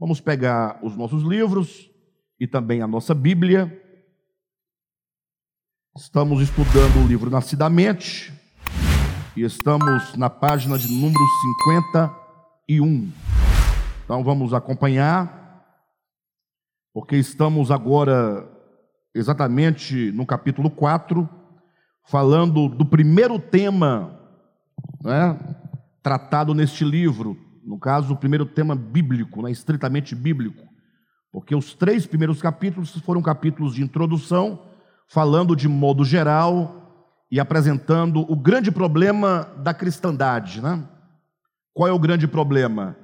Vamos pegar os nossos livros e também a nossa Bíblia. Estamos estudando o livro Nascidamente e estamos na página de número 51. Então vamos acompanhar, porque estamos agora exatamente no capítulo 4, falando do primeiro tema né, tratado neste livro, no caso, o primeiro tema bíblico, né, estritamente bíblico, porque os três primeiros capítulos foram capítulos de introdução, falando de modo geral e apresentando o grande problema da cristandade. Né? Qual é o grande problema?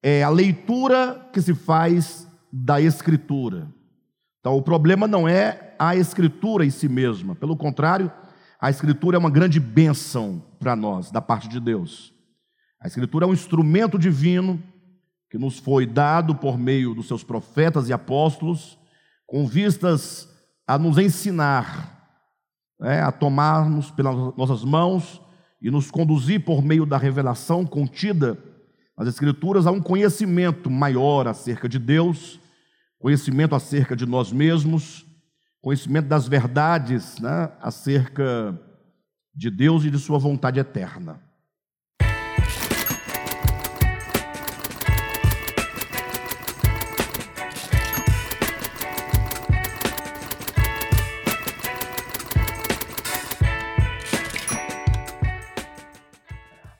É a leitura que se faz da Escritura. Então, o problema não é a Escritura em si mesma, pelo contrário, a Escritura é uma grande bênção para nós, da parte de Deus. A Escritura é um instrumento divino que nos foi dado por meio dos seus profetas e apóstolos, com vistas a nos ensinar, né, a tomarmos pelas nossas mãos e nos conduzir por meio da revelação contida nas Escrituras a um conhecimento maior acerca de Deus, conhecimento acerca de nós mesmos, conhecimento das verdades né, acerca de Deus e de Sua vontade eterna.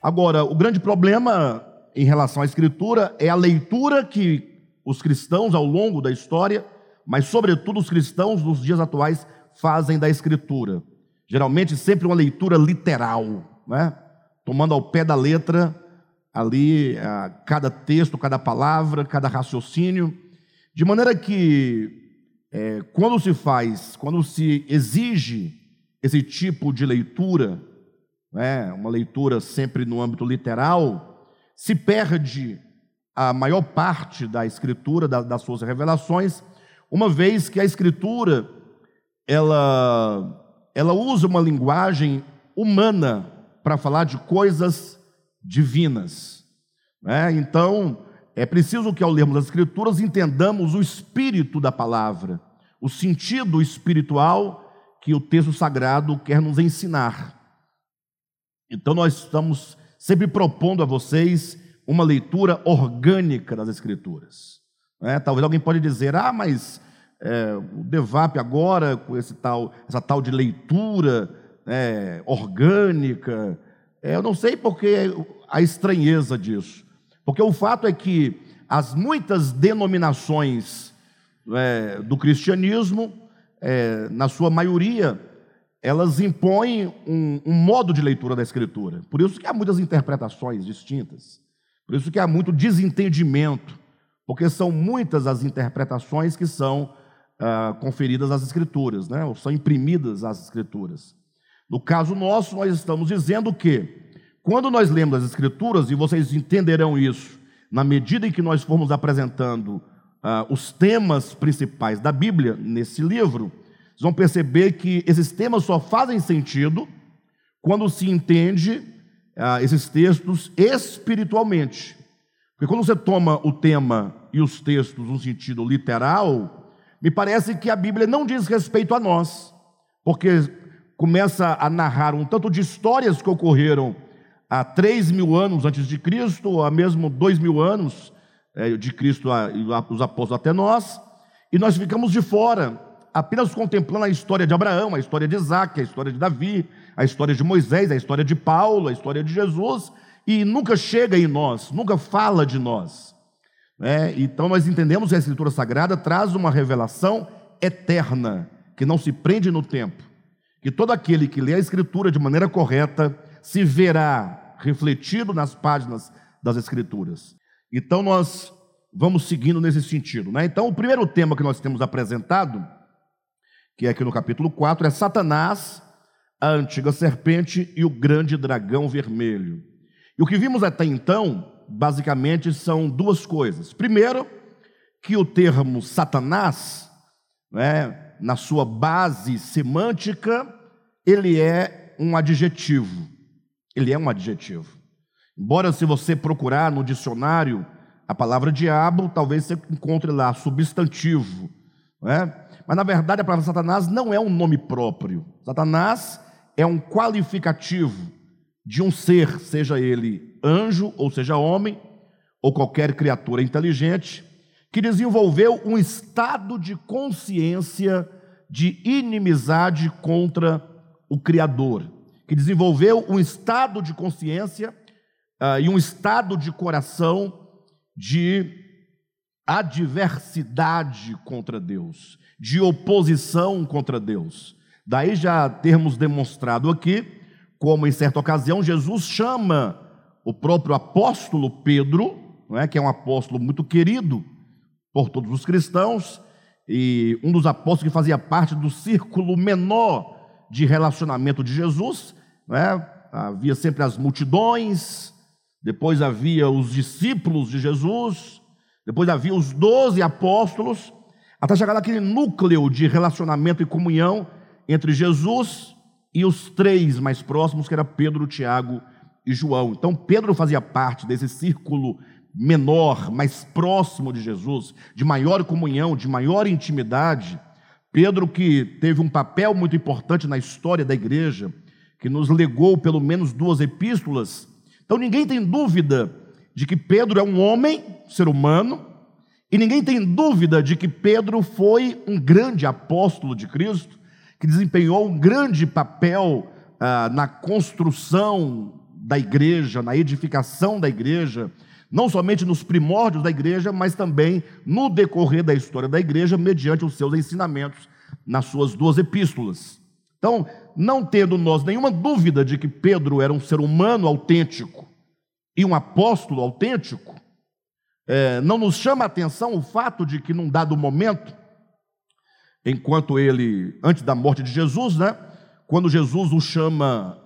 Agora, o grande problema em relação à Escritura é a leitura que os cristãos ao longo da história, mas sobretudo os cristãos nos dias atuais, fazem da Escritura. Geralmente, sempre uma leitura literal, né? tomando ao pé da letra ali a, cada texto, cada palavra, cada raciocínio, de maneira que é, quando se faz, quando se exige esse tipo de leitura, né, uma leitura sempre no âmbito literal, se perde a maior parte da escritura, da, das suas revelações, uma vez que a escritura ela, ela usa uma linguagem humana para falar de coisas divinas. Né? Então, é preciso que ao lermos as escrituras entendamos o espírito da palavra, o sentido espiritual que o texto sagrado quer nos ensinar. Então, nós estamos sempre propondo a vocês uma leitura orgânica das Escrituras. É, talvez alguém pode dizer, ah, mas é, o Devap agora, com esse tal, essa tal de leitura é, orgânica, eu não sei porque a estranheza disso. Porque o fato é que as muitas denominações é, do cristianismo, é, na sua maioria, elas impõem um, um, modo de leitura da Escritura. Por isso que há muitas interpretações distintas. Por isso que há muito desentendimento, porque são muitas as interpretações que são ah, conferidas às Escrituras, né? ou são imprimidas às Escrituras. No caso nosso, nós estamos dizendo que, quando nós lemos as Escrituras, e vocês entenderão isso na medida em que nós formos apresentando ah, os temas principais da Bíblia nesse livro, vocês vão perceber que esses temas só fazem sentido quando se entende ah, esses textos espiritualmente. Porque quando você toma o tema e os textos no sentido literal, me parece que a Bíblia não diz respeito a nós, porque começa a narrar um tanto de histórias que ocorreram há três mil anos antes de Cristo, ou há mesmo dois mil anos é, de Cristo e os apóstolos até nós, e nós ficamos de fora apenas contemplando a história de Abraão, a história de Isaac, a história de Davi, a história de Moisés, a história de Paulo, a história de Jesus, e nunca chega em nós, nunca fala de nós. É, então nós entendemos que a Escritura Sagrada traz uma revelação eterna, que não se prende no tempo, que todo aquele que lê a Escritura de maneira correta se verá refletido nas páginas das Escrituras. Então nós vamos seguindo nesse sentido. Né? Então o primeiro tema que nós temos apresentado que é aqui no capítulo 4, é Satanás, a antiga serpente e o grande dragão vermelho. E o que vimos até então, basicamente, são duas coisas. Primeiro, que o termo Satanás, né, na sua base semântica, ele é um adjetivo. Ele é um adjetivo. Embora, se você procurar no dicionário a palavra diabo, talvez você encontre lá substantivo, não é? Mas na verdade a palavra Satanás não é um nome próprio. Satanás é um qualificativo de um ser, seja ele anjo ou seja homem, ou qualquer criatura inteligente, que desenvolveu um estado de consciência de inimizade contra o Criador, que desenvolveu um estado de consciência uh, e um estado de coração de adversidade contra Deus, de oposição contra Deus. Daí já termos demonstrado aqui, como em certa ocasião Jesus chama o próprio apóstolo Pedro, não é, que é um apóstolo muito querido por todos os cristãos, e um dos apóstolos que fazia parte do círculo menor de relacionamento de Jesus, é? havia sempre as multidões, depois havia os discípulos de Jesus, depois havia os doze apóstolos, até chegar naquele núcleo de relacionamento e comunhão entre Jesus e os três mais próximos, que era Pedro, Tiago e João. Então Pedro fazia parte desse círculo menor, mais próximo de Jesus, de maior comunhão, de maior intimidade. Pedro, que teve um papel muito importante na história da igreja, que nos legou pelo menos duas epístolas. Então ninguém tem dúvida de que Pedro é um homem, ser humano, e ninguém tem dúvida de que Pedro foi um grande apóstolo de Cristo, que desempenhou um grande papel ah, na construção da igreja, na edificação da igreja, não somente nos primórdios da igreja, mas também no decorrer da história da igreja, mediante os seus ensinamentos nas suas duas epístolas. Então, não tendo nós nenhuma dúvida de que Pedro era um ser humano autêntico e um apóstolo autêntico, é, não nos chama a atenção o fato de que, num dado momento, enquanto ele, antes da morte de Jesus, né, quando Jesus o chama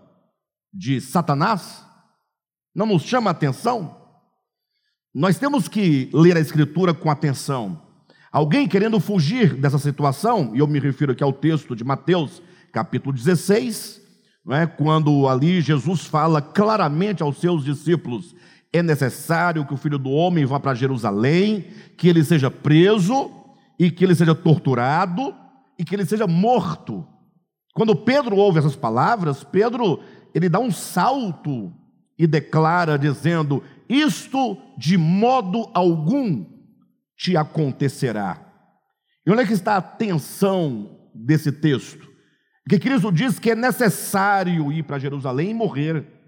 de Satanás, não nos chama a atenção nós temos que ler a Escritura com atenção. Alguém querendo fugir dessa situação, e eu me refiro aqui ao texto de Mateus, capítulo 16, não é? quando ali Jesus fala claramente aos seus discípulos: é necessário que o filho do homem vá para Jerusalém, que ele seja preso, e que ele seja torturado, e que ele seja morto. Quando Pedro ouve essas palavras, Pedro ele dá um salto e declara dizendo: isto de modo algum te acontecerá. E onde é que está a tensão desse texto? Que Cristo diz que é necessário ir para Jerusalém e morrer.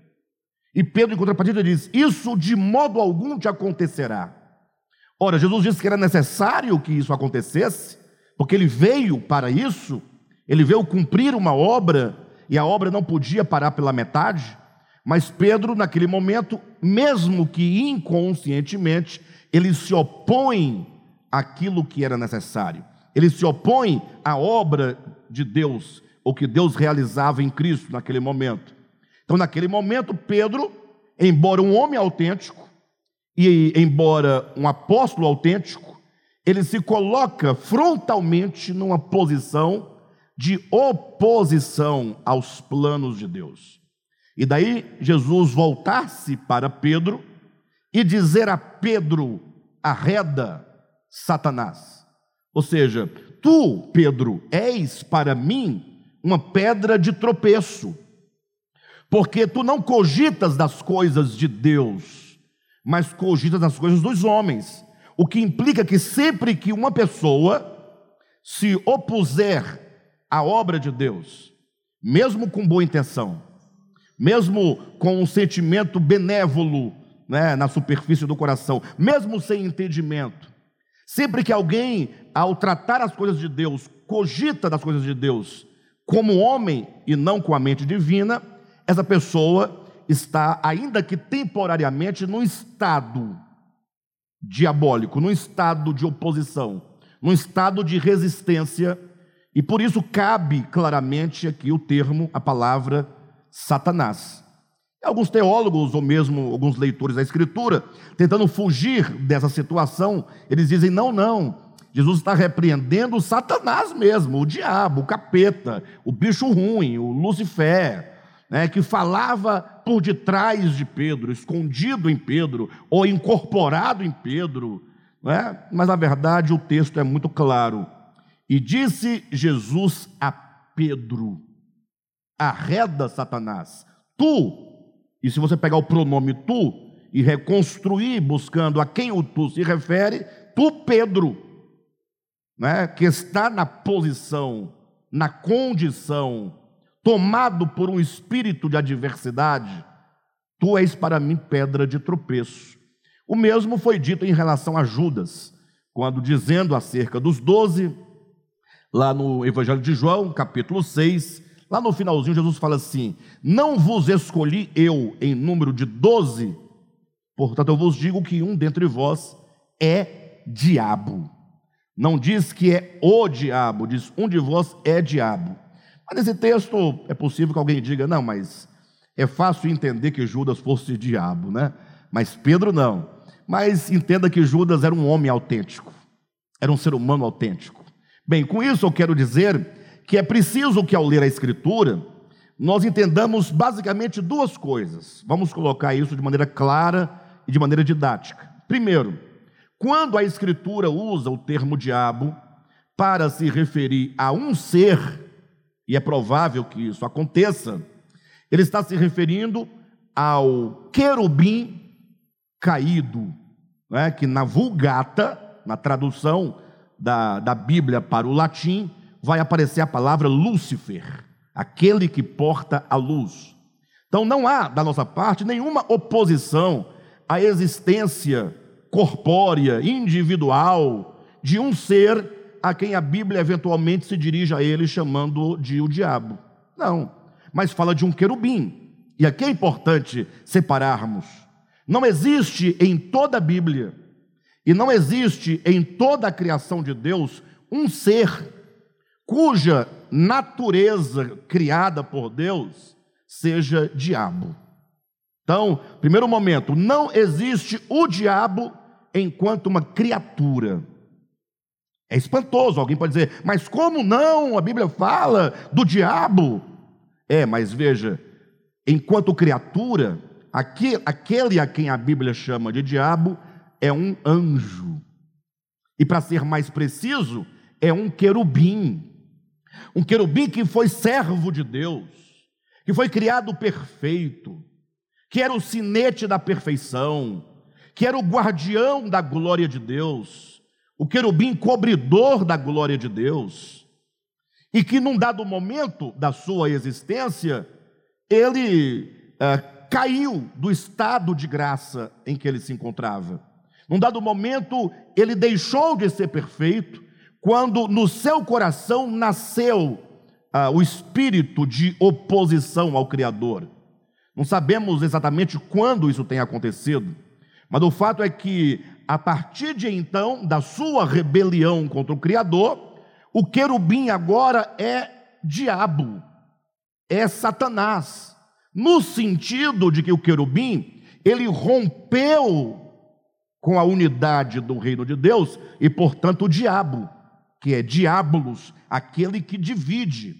E Pedro, em contrapartida, diz: Isso de modo algum te acontecerá. Ora, Jesus disse que era necessário que isso acontecesse, porque ele veio para isso, ele veio cumprir uma obra, e a obra não podia parar pela metade. Mas Pedro, naquele momento, mesmo que inconscientemente, ele se opõe àquilo que era necessário. Ele se opõe à obra de Deus, o que Deus realizava em Cristo naquele momento. Então, naquele momento, Pedro, embora um homem autêntico e embora um apóstolo autêntico, ele se coloca frontalmente numa posição de oposição aos planos de Deus. E daí Jesus voltar-se para Pedro e dizer a Pedro: arreda Satanás. Ou seja, tu, Pedro, és para mim uma pedra de tropeço, porque tu não cogitas das coisas de Deus, mas cogitas das coisas dos homens. O que implica que sempre que uma pessoa se opuser à obra de Deus, mesmo com boa intenção, mesmo com um sentimento benévolo né, na superfície do coração, mesmo sem entendimento. Sempre que alguém, ao tratar as coisas de Deus, cogita das coisas de Deus como homem e não com a mente divina, essa pessoa está, ainda que temporariamente, num estado diabólico, num estado de oposição, num estado de resistência, e por isso cabe claramente aqui o termo, a palavra Satanás. Alguns teólogos, ou mesmo alguns leitores da Escritura, tentando fugir dessa situação, eles dizem: não, não, Jesus está repreendendo Satanás mesmo, o diabo, o capeta, o bicho ruim, o Lucifer. Né, que falava por detrás de Pedro, escondido em Pedro, ou incorporado em Pedro, né? mas na verdade o texto é muito claro. E disse Jesus a Pedro: arreda Satanás, tu, e se você pegar o pronome tu e reconstruir buscando a quem o tu se refere, tu, Pedro, né, que está na posição, na condição tomado por um espírito de adversidade, tu és para mim pedra de tropeço. O mesmo foi dito em relação a Judas, quando dizendo acerca dos doze, lá no Evangelho de João, capítulo 6, lá no finalzinho, Jesus fala assim: Não vos escolhi eu em número de doze, portanto eu vos digo que um dentre vós é diabo. Não diz que é o diabo, diz um de vós é diabo. Mas nesse texto é possível que alguém diga: não, mas é fácil entender que Judas fosse diabo, né? Mas Pedro não. Mas entenda que Judas era um homem autêntico, era um ser humano autêntico. Bem, com isso eu quero dizer que é preciso que ao ler a Escritura, nós entendamos basicamente duas coisas. Vamos colocar isso de maneira clara e de maneira didática. Primeiro, quando a Escritura usa o termo diabo para se referir a um ser e é provável que isso aconteça, ele está se referindo ao querubim caído, né, que na Vulgata, na tradução da, da Bíblia para o latim, vai aparecer a palavra Lúcifer, aquele que porta a luz. Então não há, da nossa parte, nenhuma oposição à existência corpórea, individual, de um ser a quem a Bíblia eventualmente se dirige a ele chamando de o diabo. Não, mas fala de um querubim. E aqui é importante separarmos. Não existe em toda a Bíblia e não existe em toda a criação de Deus um ser cuja natureza criada por Deus seja diabo. Então, primeiro momento, não existe o diabo enquanto uma criatura. É espantoso. Alguém pode dizer, mas como não? A Bíblia fala do diabo. É, mas veja, enquanto criatura, aquele a quem a Bíblia chama de diabo é um anjo. E para ser mais preciso, é um querubim. Um querubim que foi servo de Deus, que foi criado perfeito, que era o sinete da perfeição, que era o guardião da glória de Deus o querubim cobridor da glória de Deus, e que num dado momento da sua existência, ele é, caiu do estado de graça em que ele se encontrava. Num dado momento, ele deixou de ser perfeito, quando no seu coração nasceu ah, o espírito de oposição ao Criador. Não sabemos exatamente quando isso tem acontecido, mas o fato é que a partir de então, da sua rebelião contra o Criador, o querubim agora é diabo, é Satanás, no sentido de que o querubim, ele rompeu com a unidade do reino de Deus e, portanto, o diabo, que é diabolos, aquele que divide.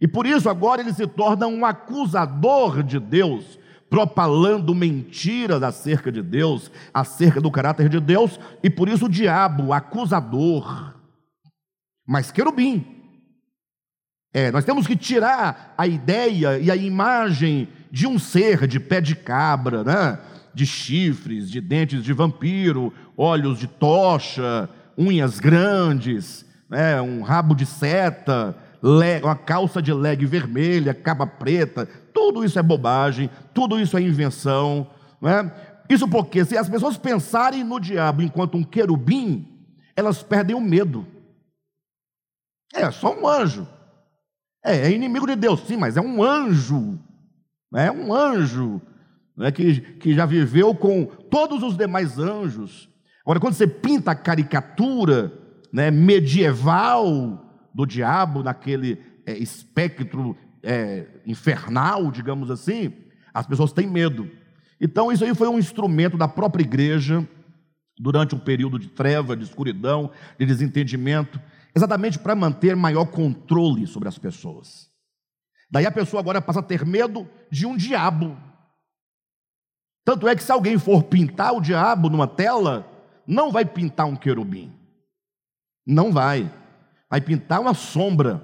E por isso agora ele se torna um acusador de Deus, propalando mentiras acerca de Deus, acerca do caráter de Deus, e por isso o diabo, o acusador. Mas querubim. É, nós temos que tirar a ideia e a imagem de um ser de pé de cabra, né? de chifres, de dentes de vampiro, olhos de tocha, unhas grandes, né? um rabo de seta, uma calça de leg vermelha, capa preta, tudo isso é bobagem, tudo isso é invenção. Né? Isso porque, se as pessoas pensarem no diabo enquanto um querubim, elas perdem o medo. É só um anjo. É, é inimigo de Deus, sim, mas é um anjo. É um anjo né, que, que já viveu com todos os demais anjos. Agora, quando você pinta a caricatura né, medieval do diabo naquele é, espectro é, infernal, digamos assim, as pessoas têm medo. Então, isso aí foi um instrumento da própria igreja durante um período de treva, de escuridão, de desentendimento, exatamente para manter maior controle sobre as pessoas. Daí a pessoa agora passa a ter medo de um diabo. Tanto é que se alguém for pintar o diabo numa tela, não vai pintar um querubim. Não vai. Vai pintar uma sombra.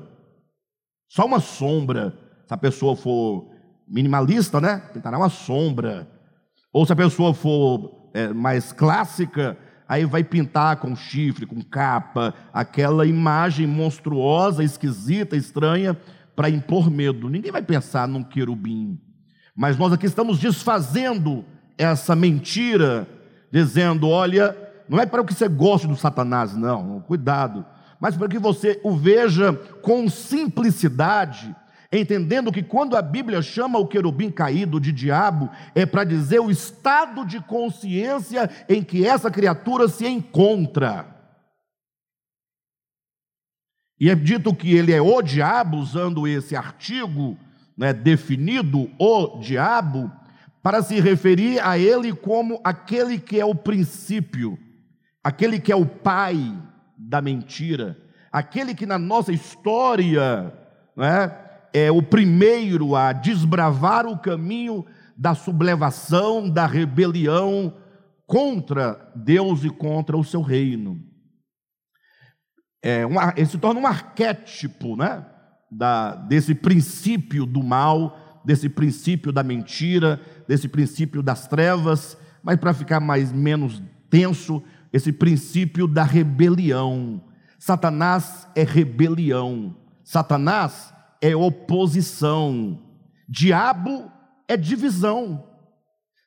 Só uma sombra. Se a pessoa for minimalista, né? Pintará uma sombra. Ou se a pessoa for é, mais clássica, aí vai pintar com chifre, com capa, aquela imagem monstruosa, esquisita, estranha, para impor medo. Ninguém vai pensar num querubim. Mas nós aqui estamos desfazendo essa mentira, dizendo: olha, não é para que você goste do Satanás, não, cuidado, mas para que você o veja com simplicidade, entendendo que quando a Bíblia chama o querubim caído de diabo, é para dizer o estado de consciência em que essa criatura se encontra. E é dito que ele é o diabo, usando esse artigo né, definido, o diabo, para se referir a ele como aquele que é o princípio, aquele que é o pai da mentira, aquele que na nossa história né, é o primeiro a desbravar o caminho da sublevação, da rebelião contra Deus e contra o seu reino. É, um, ele se torna um arquétipo né, da, desse princípio do mal, desse princípio da mentira, desse princípio das trevas, mas para ficar mais menos tenso, esse princípio da rebelião. Satanás é rebelião, Satanás é oposição, diabo é divisão.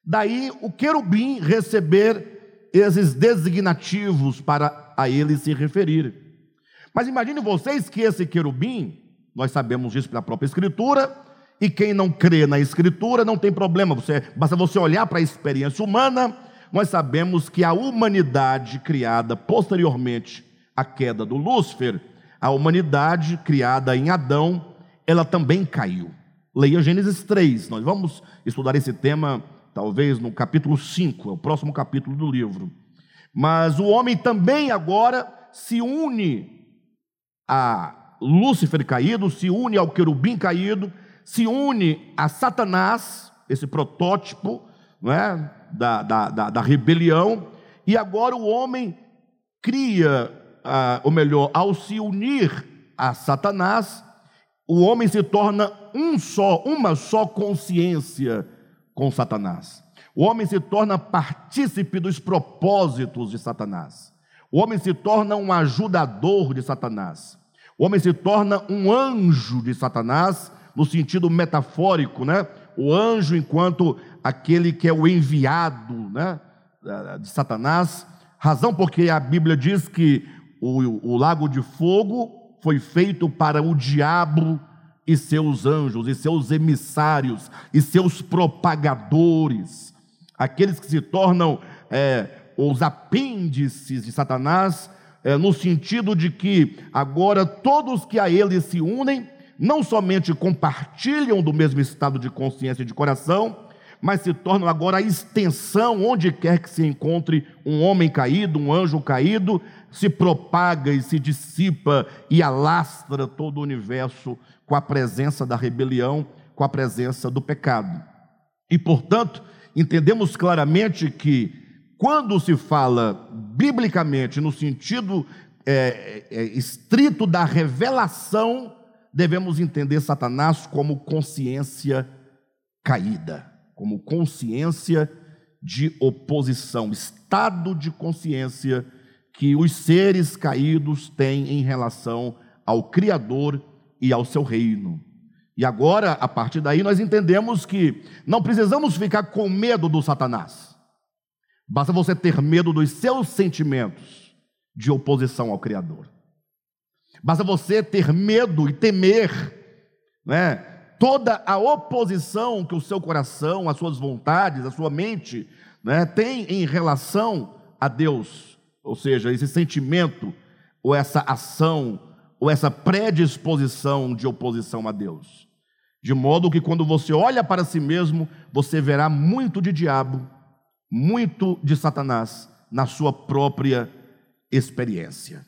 Daí o querubim receber esses designativos para a ele se referir. Mas imagine vocês que esse querubim, nós sabemos disso pela própria Escritura, e quem não crê na Escritura não tem problema, você, basta você olhar para a experiência humana, nós sabemos que a humanidade criada posteriormente à queda do Lúcifer, a humanidade criada em Adão, ela também caiu. Leia Gênesis 3, nós vamos estudar esse tema talvez no capítulo 5, é o próximo capítulo do livro. Mas o homem também agora se une a Lúcifer caído, se une ao querubim caído, se une a Satanás, esse protótipo não é? Da, da, da, da rebelião, e agora o homem cria, ah, ou melhor, ao se unir a Satanás, o homem se torna um só, uma só consciência com Satanás. O homem se torna partícipe dos propósitos de Satanás. O homem se torna um ajudador de Satanás. O homem se torna um anjo de Satanás, no sentido metafórico, né? O anjo, enquanto aquele que é o enviado né? de Satanás, razão porque a Bíblia diz que o, o lago de fogo foi feito para o diabo e seus anjos, e seus emissários, e seus propagadores, aqueles que se tornam é, os apêndices de Satanás é, no sentido de que agora todos que a ele se unem, não somente compartilham do mesmo estado de consciência e de coração, mas se tornam agora a extensão, onde quer que se encontre um homem caído, um anjo caído, se propaga e se dissipa e alastra todo o universo com a presença da rebelião, com a presença do pecado. E, portanto, entendemos claramente que quando se fala biblicamente no sentido é, é, estrito da revelação, devemos entender Satanás como consciência caída, como consciência de oposição, estado de consciência que os seres caídos têm em relação ao Criador e ao seu reino. E agora, a partir daí, nós entendemos que não precisamos ficar com medo do Satanás. Basta você ter medo dos seus sentimentos de oposição ao Criador. Basta você ter medo e temer, né? Toda a oposição que o seu coração, as suas vontades, a sua mente, né, tem em relação a Deus, ou seja, esse sentimento, ou essa ação, ou essa predisposição de oposição a Deus. De modo que quando você olha para si mesmo, você verá muito de diabo muito de Satanás na sua própria experiência.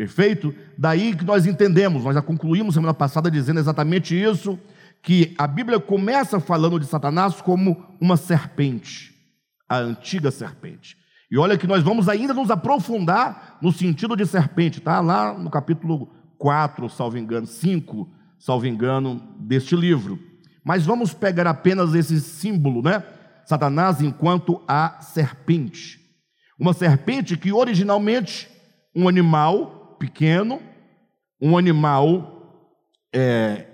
Perfeito? Daí que nós entendemos, nós já concluímos semana passada dizendo exatamente isso, que a Bíblia começa falando de Satanás como uma serpente, a antiga serpente. E olha que nós vamos ainda nos aprofundar no sentido de serpente, tá? Lá no capítulo 4, salvo engano, 5, salvo engano, deste livro. Mas vamos pegar apenas esse símbolo, né? Satanás enquanto a serpente. Uma serpente que originalmente um animal pequeno, um animal é,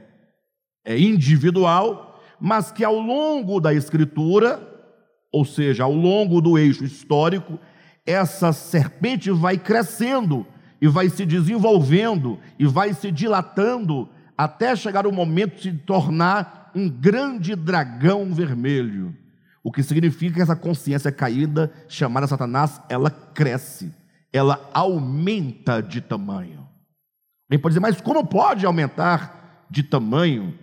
é individual, mas que ao longo da escritura, ou seja, ao longo do eixo histórico, essa serpente vai crescendo e vai se desenvolvendo e vai se dilatando até chegar o momento de se tornar um grande dragão vermelho. O que significa que essa consciência caída, chamada Satanás, ela cresce, ela aumenta de tamanho. Alguém pode dizer, mas como pode aumentar de tamanho?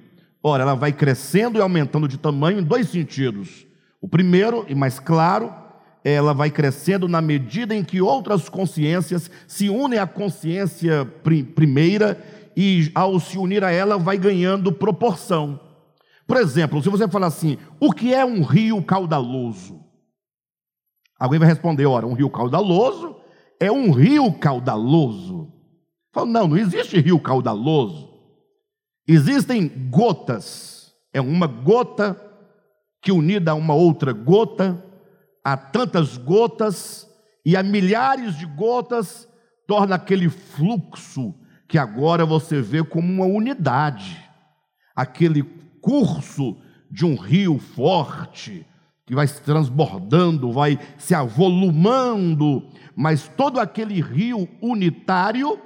Ora, ela vai crescendo e aumentando de tamanho em dois sentidos. O primeiro, e mais claro, ela vai crescendo na medida em que outras consciências se unem à consciência primeira e, ao se unir a ela, vai ganhando proporção. Por exemplo, se você falar assim, o que é um rio caudaloso? Alguém vai responder, ora, um rio caudaloso é um rio caudaloso. Fala, não, não existe rio caudaloso. Existem gotas. É uma gota que unida a uma outra gota, há tantas gotas e há milhares de gotas, torna aquele fluxo que agora você vê como uma unidade. Aquele curso de um rio forte que vai se transbordando, vai se avolumando, mas todo aquele rio unitário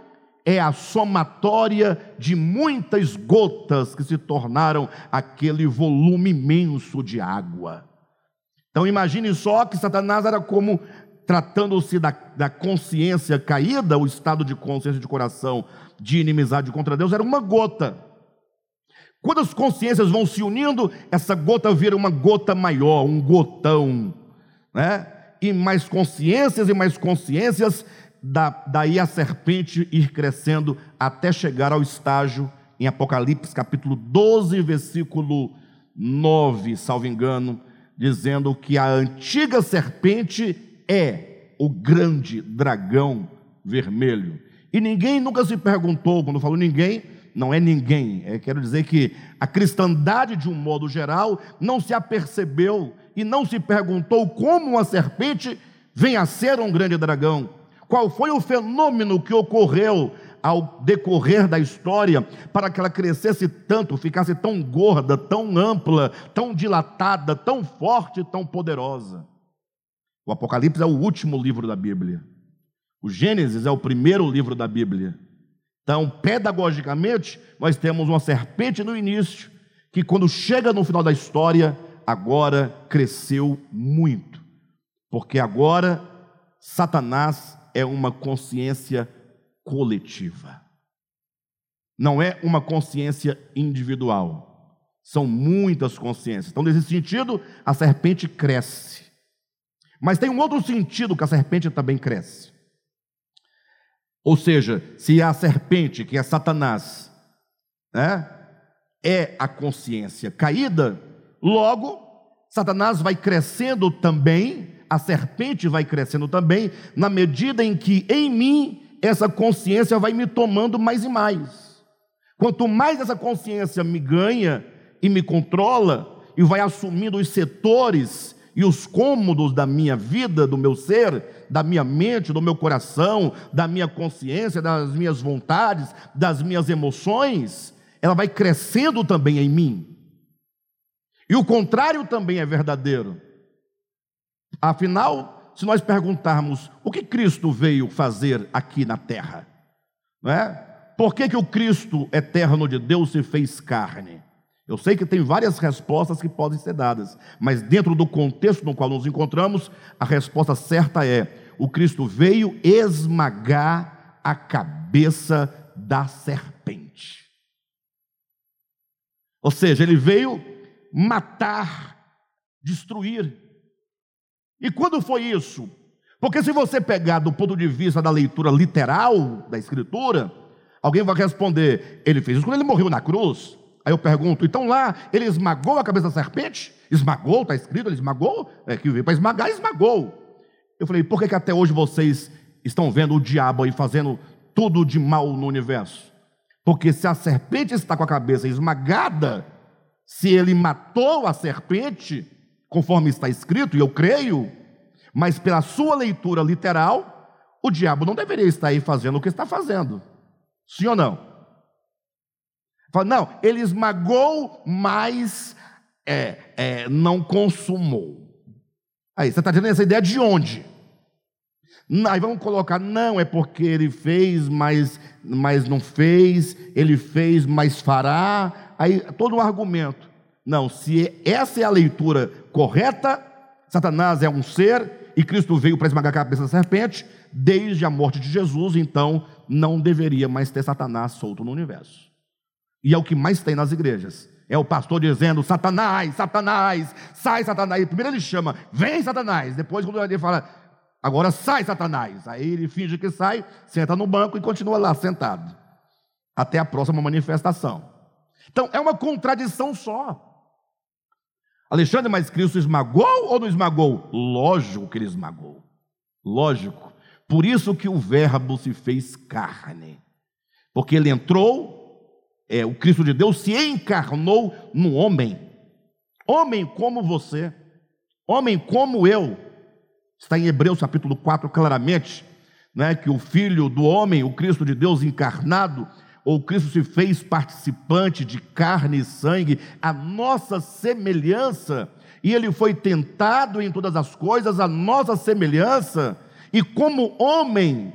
é a somatória de muitas gotas que se tornaram aquele volume imenso de água. Então imagine só que Satanás era como, tratando-se da, da consciência caída, o estado de consciência de coração de inimizade contra Deus, era uma gota. Quando as consciências vão se unindo, essa gota vira uma gota maior, um gotão, né? E mais consciências e mais consciências, da, daí a serpente ir crescendo até chegar ao estágio em Apocalipse capítulo 12, versículo 9, salvo engano, dizendo que a antiga serpente é o grande dragão vermelho. E ninguém nunca se perguntou, quando eu falo ninguém, não é ninguém. É, quero dizer que a cristandade, de um modo geral, não se apercebeu e não se perguntou como uma serpente vem a ser um grande dragão. Qual foi o fenômeno que ocorreu ao decorrer da história para que ela crescesse tanto, ficasse tão gorda, tão ampla, tão dilatada, tão forte, tão poderosa? O Apocalipse é o último livro da Bíblia. O Gênesis é o primeiro livro da Bíblia. Então, pedagogicamente, nós temos uma serpente no início, que quando chega no final da história, agora cresceu muito. Porque agora Satanás é uma consciência coletiva. Não é uma consciência individual. São muitas consciências. Então, nesse sentido, a serpente cresce. Mas tem um outro sentido que a serpente também cresce. Ou seja, se a serpente, que é Satanás, né, é a consciência caída, logo Satanás vai crescendo também, a serpente vai crescendo também, na medida em que em mim essa consciência vai me tomando mais e mais. Quanto mais essa consciência me ganha e me controla, e vai assumindo os setores e os cômodos da minha vida, do meu ser, da minha mente, do meu coração, da minha consciência, das minhas vontades, das minhas emoções, ela vai crescendo também em mim. E o contrário também é verdadeiro. Afinal, se nós perguntarmos o que Cristo veio fazer aqui na terra, não é? Por que, que o Cristo eterno de Deus se fez carne? Eu sei que tem várias respostas que podem ser dadas, mas dentro do contexto no qual nos encontramos, a resposta certa é: o Cristo veio esmagar a cabeça da serpente. Ou seja, ele veio matar, destruir. E quando foi isso? Porque se você pegar do ponto de vista da leitura literal da Escritura, alguém vai responder: ele fez isso quando ele morreu na cruz. Aí eu pergunto: então lá ele esmagou a cabeça da serpente? Esmagou, está escrito, ele esmagou? É que veio para esmagar, esmagou. Eu falei: por que, que até hoje vocês estão vendo o diabo aí fazendo tudo de mal no universo? Porque se a serpente está com a cabeça esmagada, se ele matou a serpente, conforme está escrito, e eu creio, mas pela sua leitura literal, o diabo não deveria estar aí fazendo o que está fazendo. Sim ou não? Fala, não, ele esmagou, mas é, é, não consumou. Aí, você está tendo essa ideia de onde? Aí vamos colocar, não, é porque ele fez, mas, mas não fez, ele fez, mas fará. Aí todo um argumento. Não, se essa é a leitura correta, Satanás é um ser e Cristo veio para esmagar a cabeça da serpente, desde a morte de Jesus, então não deveria mais ter Satanás solto no universo. E é o que mais tem nas igrejas. É o pastor dizendo: Satanás, Satanás, sai Satanás. Primeiro ele chama, vem Satanás. Depois, quando ele fala, agora sai Satanás. Aí ele finge que sai, senta no banco e continua lá sentado. Até a próxima manifestação. Então é uma contradição só. Alexandre, mas Cristo esmagou ou não esmagou? Lógico que ele esmagou. Lógico. Por isso que o Verbo se fez carne. Porque ele entrou, é, o Cristo de Deus se encarnou no homem. Homem como você, homem como eu. Está em Hebreus capítulo 4 claramente, né, que o Filho do homem, o Cristo de Deus encarnado, ou Cristo se fez participante de carne e sangue, a nossa semelhança, e ele foi tentado em todas as coisas, a nossa semelhança, e como homem,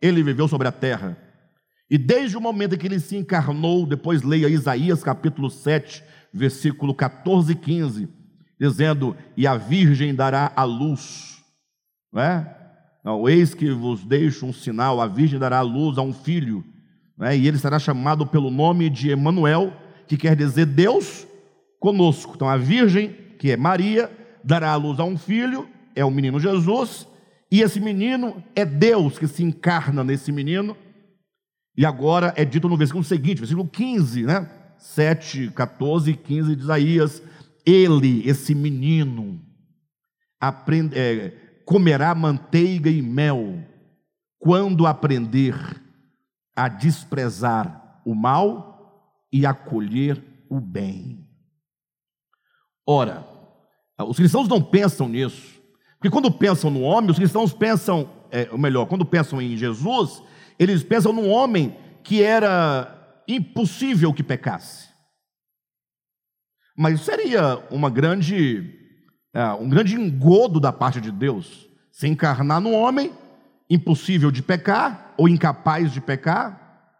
ele viveu sobre a terra. E desde o momento em que ele se encarnou, depois leia Isaías capítulo 7, versículo 14 e 15, dizendo: E a virgem dará a luz, não é? Não, eis que vos deixo um sinal: a virgem dará a luz a um filho né? e ele será chamado pelo nome de Emanuel, que quer dizer Deus conosco. Então a virgem, que é Maria, dará à luz a um filho, é o menino Jesus, e esse menino é Deus que se encarna nesse menino. E agora é dito no versículo seguinte, versículo 15, né? 7, 14 e 15 de Isaías: Ele, esse menino, aprende, é, comerá manteiga e mel quando aprender a desprezar o mal e acolher o bem. Ora, os cristãos não pensam nisso, porque quando pensam no homem, os cristãos pensam, é, ou melhor, quando pensam em Jesus, eles pensam num homem que era impossível que pecasse. Mas seria uma grande, é, um grande engodo da parte de Deus se encarnar no homem impossível de pecar ou incapaz de pecar,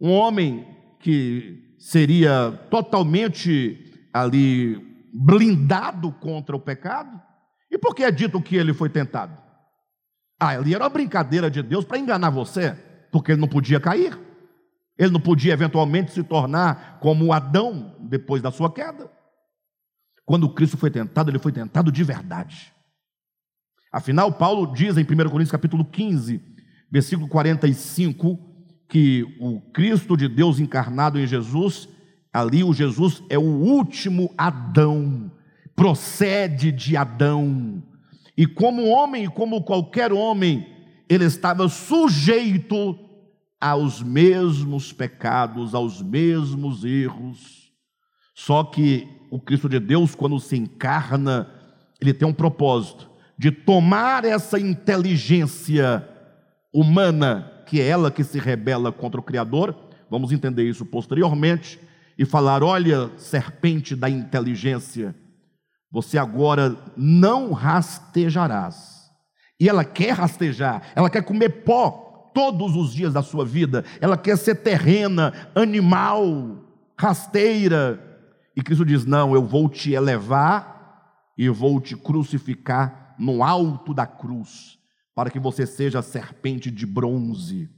um homem que seria totalmente ali blindado contra o pecado. E por que é dito que ele foi tentado? Ah, ali era uma brincadeira de Deus para enganar você, porque ele não podia cair. Ele não podia eventualmente se tornar como Adão depois da sua queda. Quando Cristo foi tentado, ele foi tentado de verdade. Afinal, Paulo diz em 1 Coríntios capítulo 15, versículo 45, que o Cristo de Deus encarnado em Jesus, ali o Jesus é o último Adão, procede de Adão. E como homem, como qualquer homem, ele estava sujeito aos mesmos pecados, aos mesmos erros. Só que o Cristo de Deus, quando se encarna, ele tem um propósito de tomar essa inteligência humana, que é ela que se rebela contra o Criador, vamos entender isso posteriormente, e falar: olha, serpente da inteligência, você agora não rastejarás. E ela quer rastejar, ela quer comer pó todos os dias da sua vida, ela quer ser terrena, animal, rasteira. E Cristo diz: não, eu vou te elevar e vou te crucificar no alto da cruz, para que você seja serpente de bronze.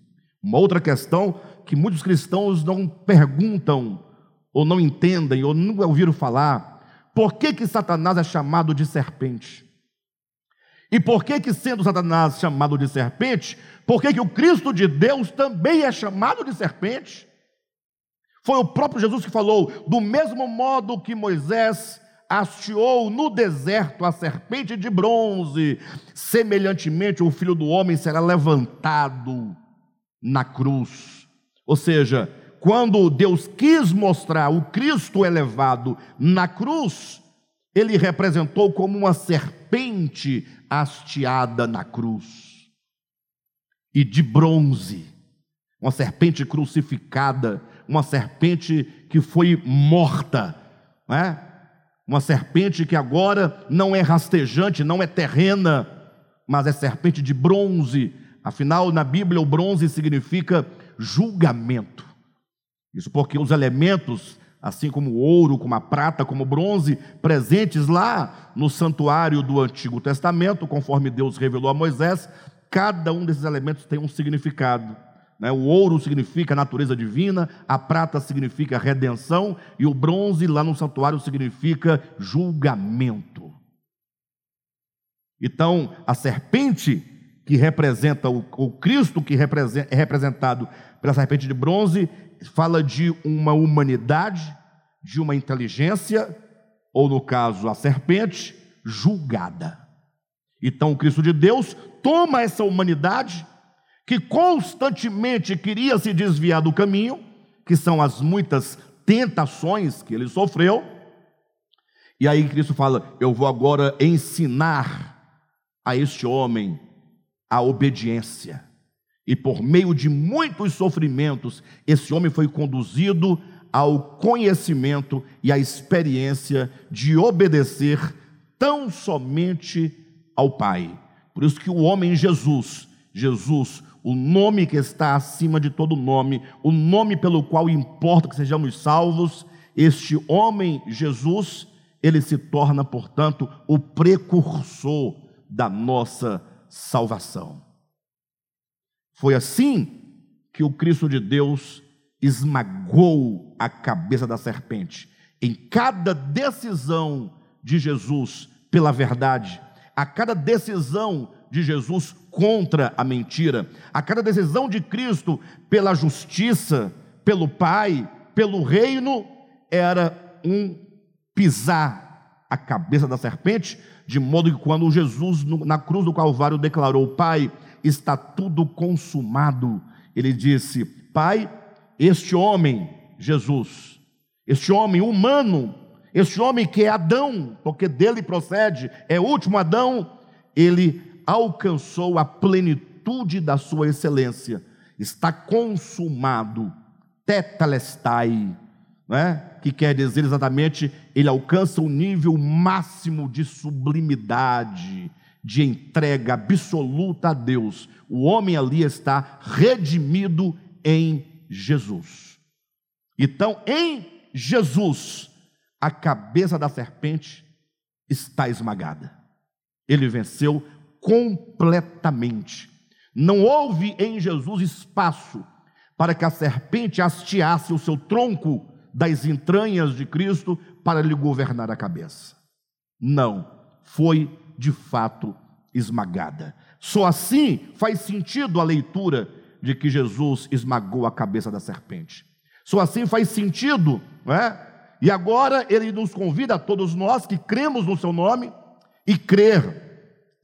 Uma outra questão que muitos cristãos não perguntam, ou não entendem, ou nunca ouviram falar: por que, que Satanás é chamado de serpente? E por que que sendo Satanás chamado de serpente, por que que o Cristo de Deus também é chamado de serpente? Foi o próprio Jesus que falou: do mesmo modo que Moisés hasteou no deserto a serpente de bronze, semelhantemente o filho do homem será levantado na cruz. Ou seja, quando Deus quis mostrar o Cristo elevado na cruz, ele representou como uma serpente hasteada na cruz e de bronze, uma serpente crucificada, uma serpente que foi morta, né? uma serpente que agora não é rastejante, não é terrena, mas é serpente de bronze. Afinal, na Bíblia, o bronze significa julgamento. Isso porque os elementos, assim como o ouro, como a prata, como o bronze, presentes lá no santuário do Antigo Testamento, conforme Deus revelou a Moisés, cada um desses elementos tem um significado. Né? O ouro significa natureza divina, a prata significa redenção, e o bronze lá no santuário significa julgamento. Então, a serpente que representa o, Cristo, que é representado pela serpente de bronze, fala de uma humanidade, de uma inteligência, ou no caso, a serpente, julgada. Então, o Cristo de Deus toma essa humanidade que constantemente queria se desviar do caminho, que são as muitas tentações que ele sofreu. E aí Cristo fala: Eu vou agora ensinar a este homem a obediência. E por meio de muitos sofrimentos, esse homem foi conduzido ao conhecimento e à experiência de obedecer tão somente ao Pai. Por isso que o homem Jesus, Jesus, o nome que está acima de todo nome, o nome pelo qual importa que sejamos salvos, este homem, Jesus, ele se torna, portanto, o precursor da nossa salvação. Foi assim que o Cristo de Deus esmagou a cabeça da serpente. Em cada decisão de Jesus pela verdade, a cada decisão de Jesus contra a mentira, a cada decisão de Cristo pela justiça, pelo Pai, pelo reino, era um pisar a cabeça da serpente, de modo que quando Jesus na cruz do Calvário declarou: Pai, está tudo consumado, ele disse: Pai, este homem, Jesus, este homem humano, este homem que é Adão, porque dele procede, é o último Adão, ele alcançou a plenitude da sua excelência, está consumado, tetalestai, né? que quer dizer exatamente, ele alcança o nível máximo de sublimidade, de entrega absoluta a Deus. O homem ali está redimido em Jesus. Então, em Jesus, a cabeça da serpente está esmagada. Ele venceu completamente. Não houve em Jesus espaço para que a serpente hasteasse o seu tronco das entranhas de Cristo para lhe governar a cabeça. Não, foi de fato esmagada. Só assim faz sentido a leitura de que Jesus esmagou a cabeça da serpente. Só assim faz sentido, não é? E agora ele nos convida a todos nós que cremos no seu nome e crer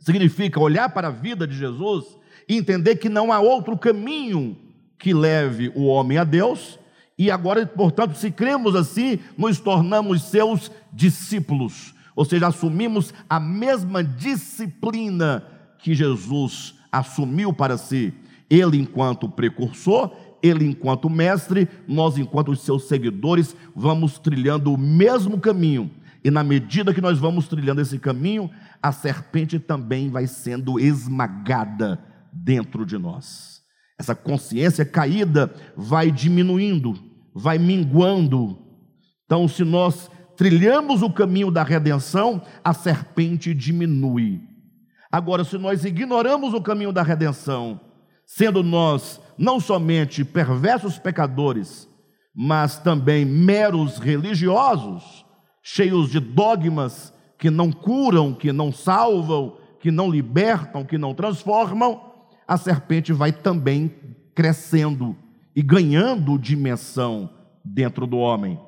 Significa olhar para a vida de Jesus e entender que não há outro caminho que leve o homem a Deus, e agora, portanto, se cremos assim, nos tornamos seus discípulos, ou seja, assumimos a mesma disciplina que Jesus assumiu para si, ele enquanto precursor, ele enquanto mestre, nós enquanto os seus seguidores, vamos trilhando o mesmo caminho e na medida que nós vamos trilhando esse caminho, a serpente também vai sendo esmagada dentro de nós. Essa consciência caída vai diminuindo, vai minguando. Então, se nós trilhamos o caminho da redenção, a serpente diminui. Agora, se nós ignoramos o caminho da redenção, sendo nós não somente perversos pecadores, mas também meros religiosos, cheios de dogmas que não curam, que não salvam, que não libertam, que não transformam, a serpente vai também crescendo e ganhando dimensão dentro do homem.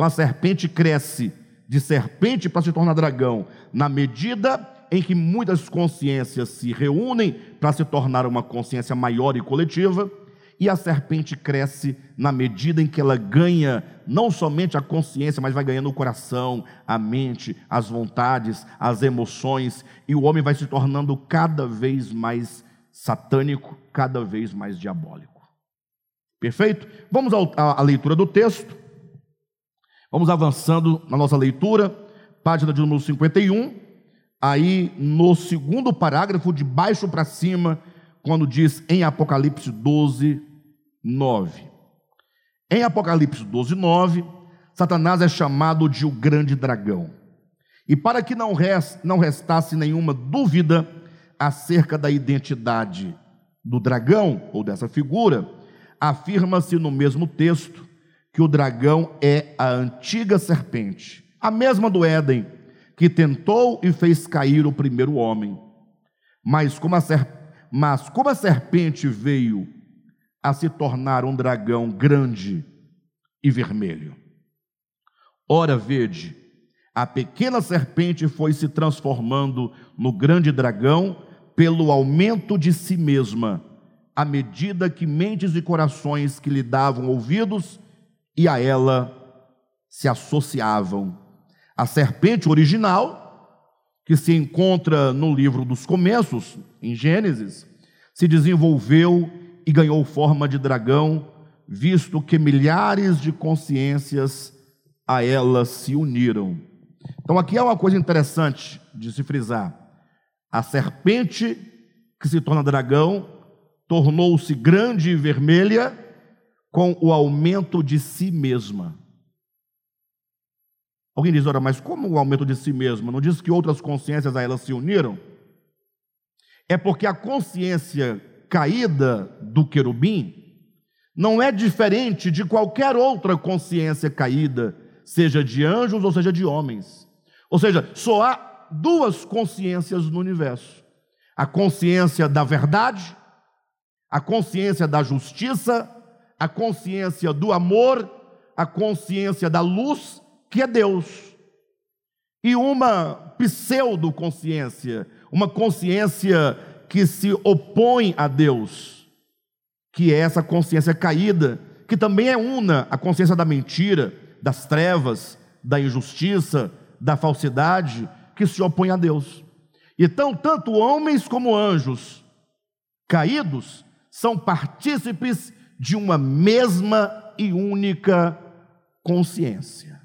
Então a serpente cresce de serpente para se tornar dragão, na medida em que muitas consciências se reúnem para se tornar uma consciência maior e coletiva, e a serpente cresce na medida em que ela ganha não somente a consciência, mas vai ganhando o coração, a mente, as vontades, as emoções, e o homem vai se tornando cada vez mais satânico, cada vez mais diabólico. Perfeito? Vamos à leitura do texto. Vamos avançando na nossa leitura, página de número 51, aí no segundo parágrafo, de baixo para cima, quando diz em Apocalipse 12, 9. Em Apocalipse 12, 9, Satanás é chamado de o grande dragão. E para que não, rest, não restasse nenhuma dúvida acerca da identidade do dragão, ou dessa figura, afirma-se no mesmo texto que o dragão é a antiga serpente, a mesma do Éden, que tentou e fez cair o primeiro homem. Mas como a, ser, mas como a serpente veio a se tornar um dragão grande e vermelho. Ora, vede, a pequena serpente foi se transformando no grande dragão pelo aumento de si mesma, à medida que mentes e corações que lhe davam ouvidos e a ela se associavam. A serpente original, que se encontra no livro dos Começos, em Gênesis, se desenvolveu e ganhou forma de dragão, visto que milhares de consciências a ela se uniram. Então aqui é uma coisa interessante de se frisar. A serpente que se torna dragão tornou-se grande e vermelha com o aumento de si mesma. Alguém diz, ora, mas como o aumento de si mesma? Não diz que outras consciências a ela se uniram? É porque a consciência caída do querubim não é diferente de qualquer outra consciência caída, seja de anjos ou seja de homens. Ou seja, só há duas consciências no universo: a consciência da verdade, a consciência da justiça, a consciência do amor, a consciência da luz, que é Deus. E uma pseudo-consciência, uma consciência que se opõe a Deus, que é essa consciência caída, que também é una a consciência da mentira, das trevas, da injustiça, da falsidade, que se opõe a Deus. Então, tanto homens como anjos caídos são partícipes de uma mesma e única consciência.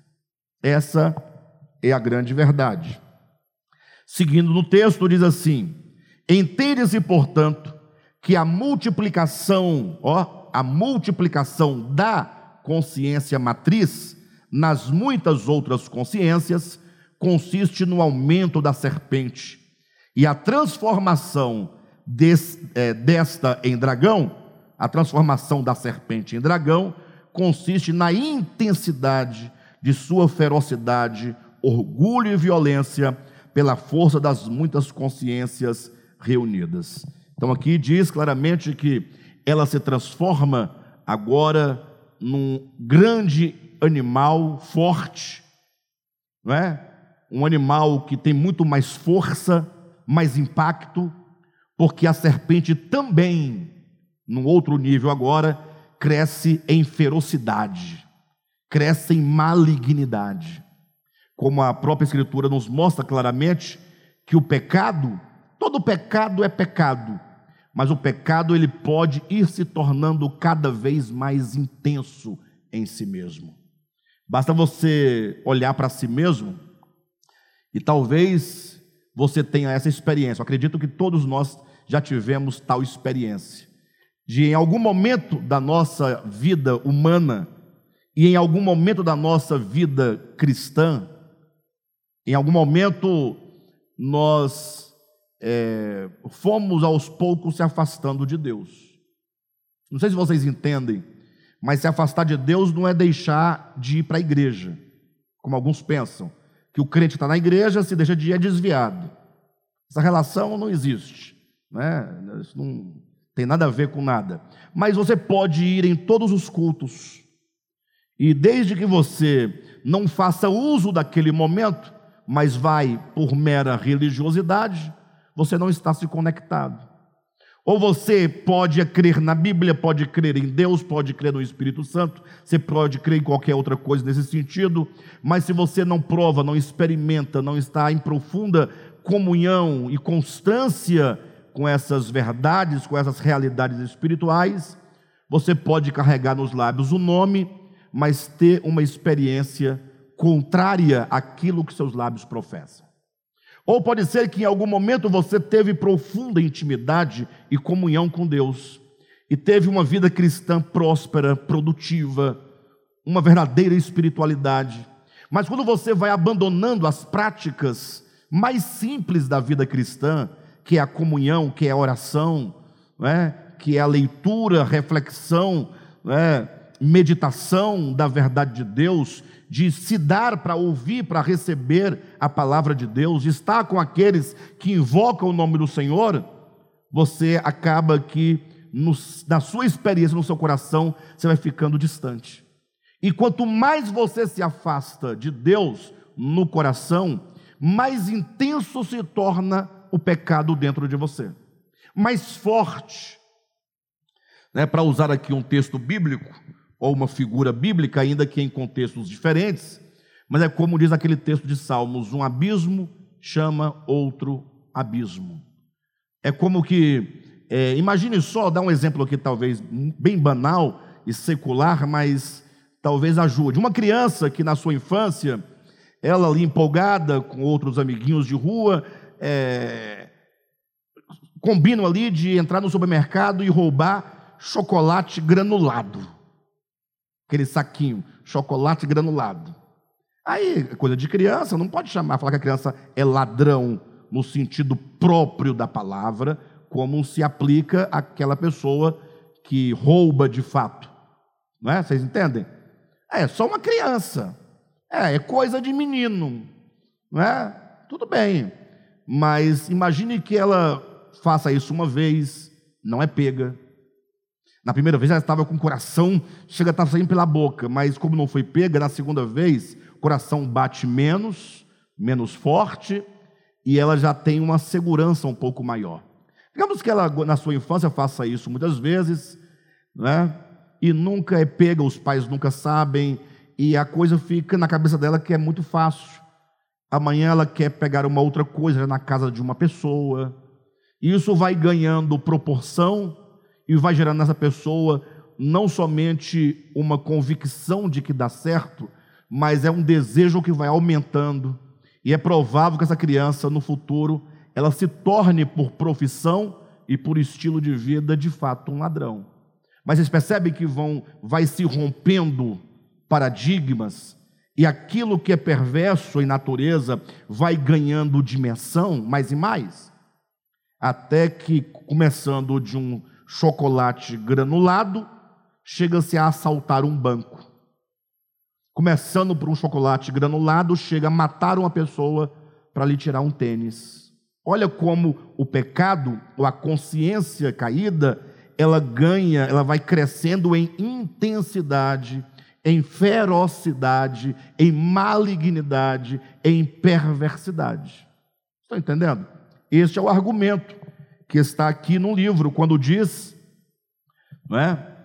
Essa é a grande verdade. Seguindo no texto, diz assim: Entende-se, portanto, que a multiplicação, ó, a multiplicação da consciência matriz nas muitas outras consciências consiste no aumento da serpente e a transformação des, é, desta em dragão, a transformação da serpente em dragão consiste na intensidade de sua ferocidade, orgulho e violência pela força das muitas consciências reunidas. Então aqui diz claramente que ela se transforma agora num grande animal forte, não é? Um animal que tem muito mais força, mais impacto, porque a serpente também, num outro nível agora, cresce em ferocidade, cresce em malignidade. Como a própria Escritura nos mostra claramente que o pecado Todo pecado é pecado, mas o pecado ele pode ir se tornando cada vez mais intenso em si mesmo. Basta você olhar para si mesmo e talvez você tenha essa experiência. Eu acredito que todos nós já tivemos tal experiência de em algum momento da nossa vida humana e em algum momento da nossa vida cristã, em algum momento nós é, fomos aos poucos se afastando de Deus. Não sei se vocês entendem, mas se afastar de Deus não é deixar de ir para a igreja, como alguns pensam, que o crente está na igreja, se deixa de ir é desviado. Essa relação não existe, né? Isso não tem nada a ver com nada. Mas você pode ir em todos os cultos, e desde que você não faça uso daquele momento, mas vai por mera religiosidade, você não está se conectado. Ou você pode crer na Bíblia, pode crer em Deus, pode crer no Espírito Santo, você pode crer em qualquer outra coisa nesse sentido, mas se você não prova, não experimenta, não está em profunda comunhão e constância com essas verdades, com essas realidades espirituais, você pode carregar nos lábios o nome, mas ter uma experiência contrária àquilo que seus lábios professam. Ou pode ser que em algum momento você teve profunda intimidade e comunhão com Deus, e teve uma vida cristã próspera, produtiva, uma verdadeira espiritualidade. Mas quando você vai abandonando as práticas mais simples da vida cristã, que é a comunhão, que é a oração, é? que é a leitura, reflexão, é? meditação da verdade de Deus, de se dar para ouvir, para receber a palavra de Deus, de estar com aqueles que invocam o nome do Senhor, você acaba que no, na sua experiência, no seu coração, você vai ficando distante. E quanto mais você se afasta de Deus no coração, mais intenso se torna o pecado dentro de você, mais forte. Né, para usar aqui um texto bíblico, ou uma figura bíblica, ainda que em contextos diferentes, mas é como diz aquele texto de Salmos: um abismo chama outro abismo. É como que, é, imagine só, dar um exemplo aqui, talvez bem banal e secular, mas talvez ajude. Uma criança que na sua infância, ela ali empolgada com outros amiguinhos de rua, é, combinam ali de entrar no supermercado e roubar chocolate granulado aquele saquinho, chocolate granulado. Aí, coisa de criança, não pode chamar, falar que a criança é ladrão no sentido próprio da palavra, como se aplica àquela pessoa que rouba de fato. Não é? Vocês entendem? É só uma criança. É, é coisa de menino. Não é? Tudo bem. Mas imagine que ela faça isso uma vez, não é pega, na primeira vez ela estava com o coração, chega a estar saindo pela boca, mas como não foi pega, na segunda vez, o coração bate menos, menos forte, e ela já tem uma segurança um pouco maior. Digamos que ela, na sua infância, faça isso muitas vezes, né? e nunca é pega, os pais nunca sabem, e a coisa fica na cabeça dela que é muito fácil. Amanhã ela quer pegar uma outra coisa na casa de uma pessoa, e isso vai ganhando proporção e vai gerando nessa pessoa não somente uma convicção de que dá certo, mas é um desejo que vai aumentando. E é provável que essa criança no futuro ela se torne por profissão e por estilo de vida de fato um ladrão. Mas vocês percebem que vão vai se rompendo paradigmas e aquilo que é perverso em natureza vai ganhando dimensão mais e mais, até que começando de um chocolate granulado, chega-se a assaltar um banco. Começando por um chocolate granulado, chega a matar uma pessoa para lhe tirar um tênis. Olha como o pecado, ou a consciência caída, ela ganha, ela vai crescendo em intensidade, em ferocidade, em malignidade, em perversidade. Estão entendendo? Este é o argumento que está aqui no livro, quando diz, não é?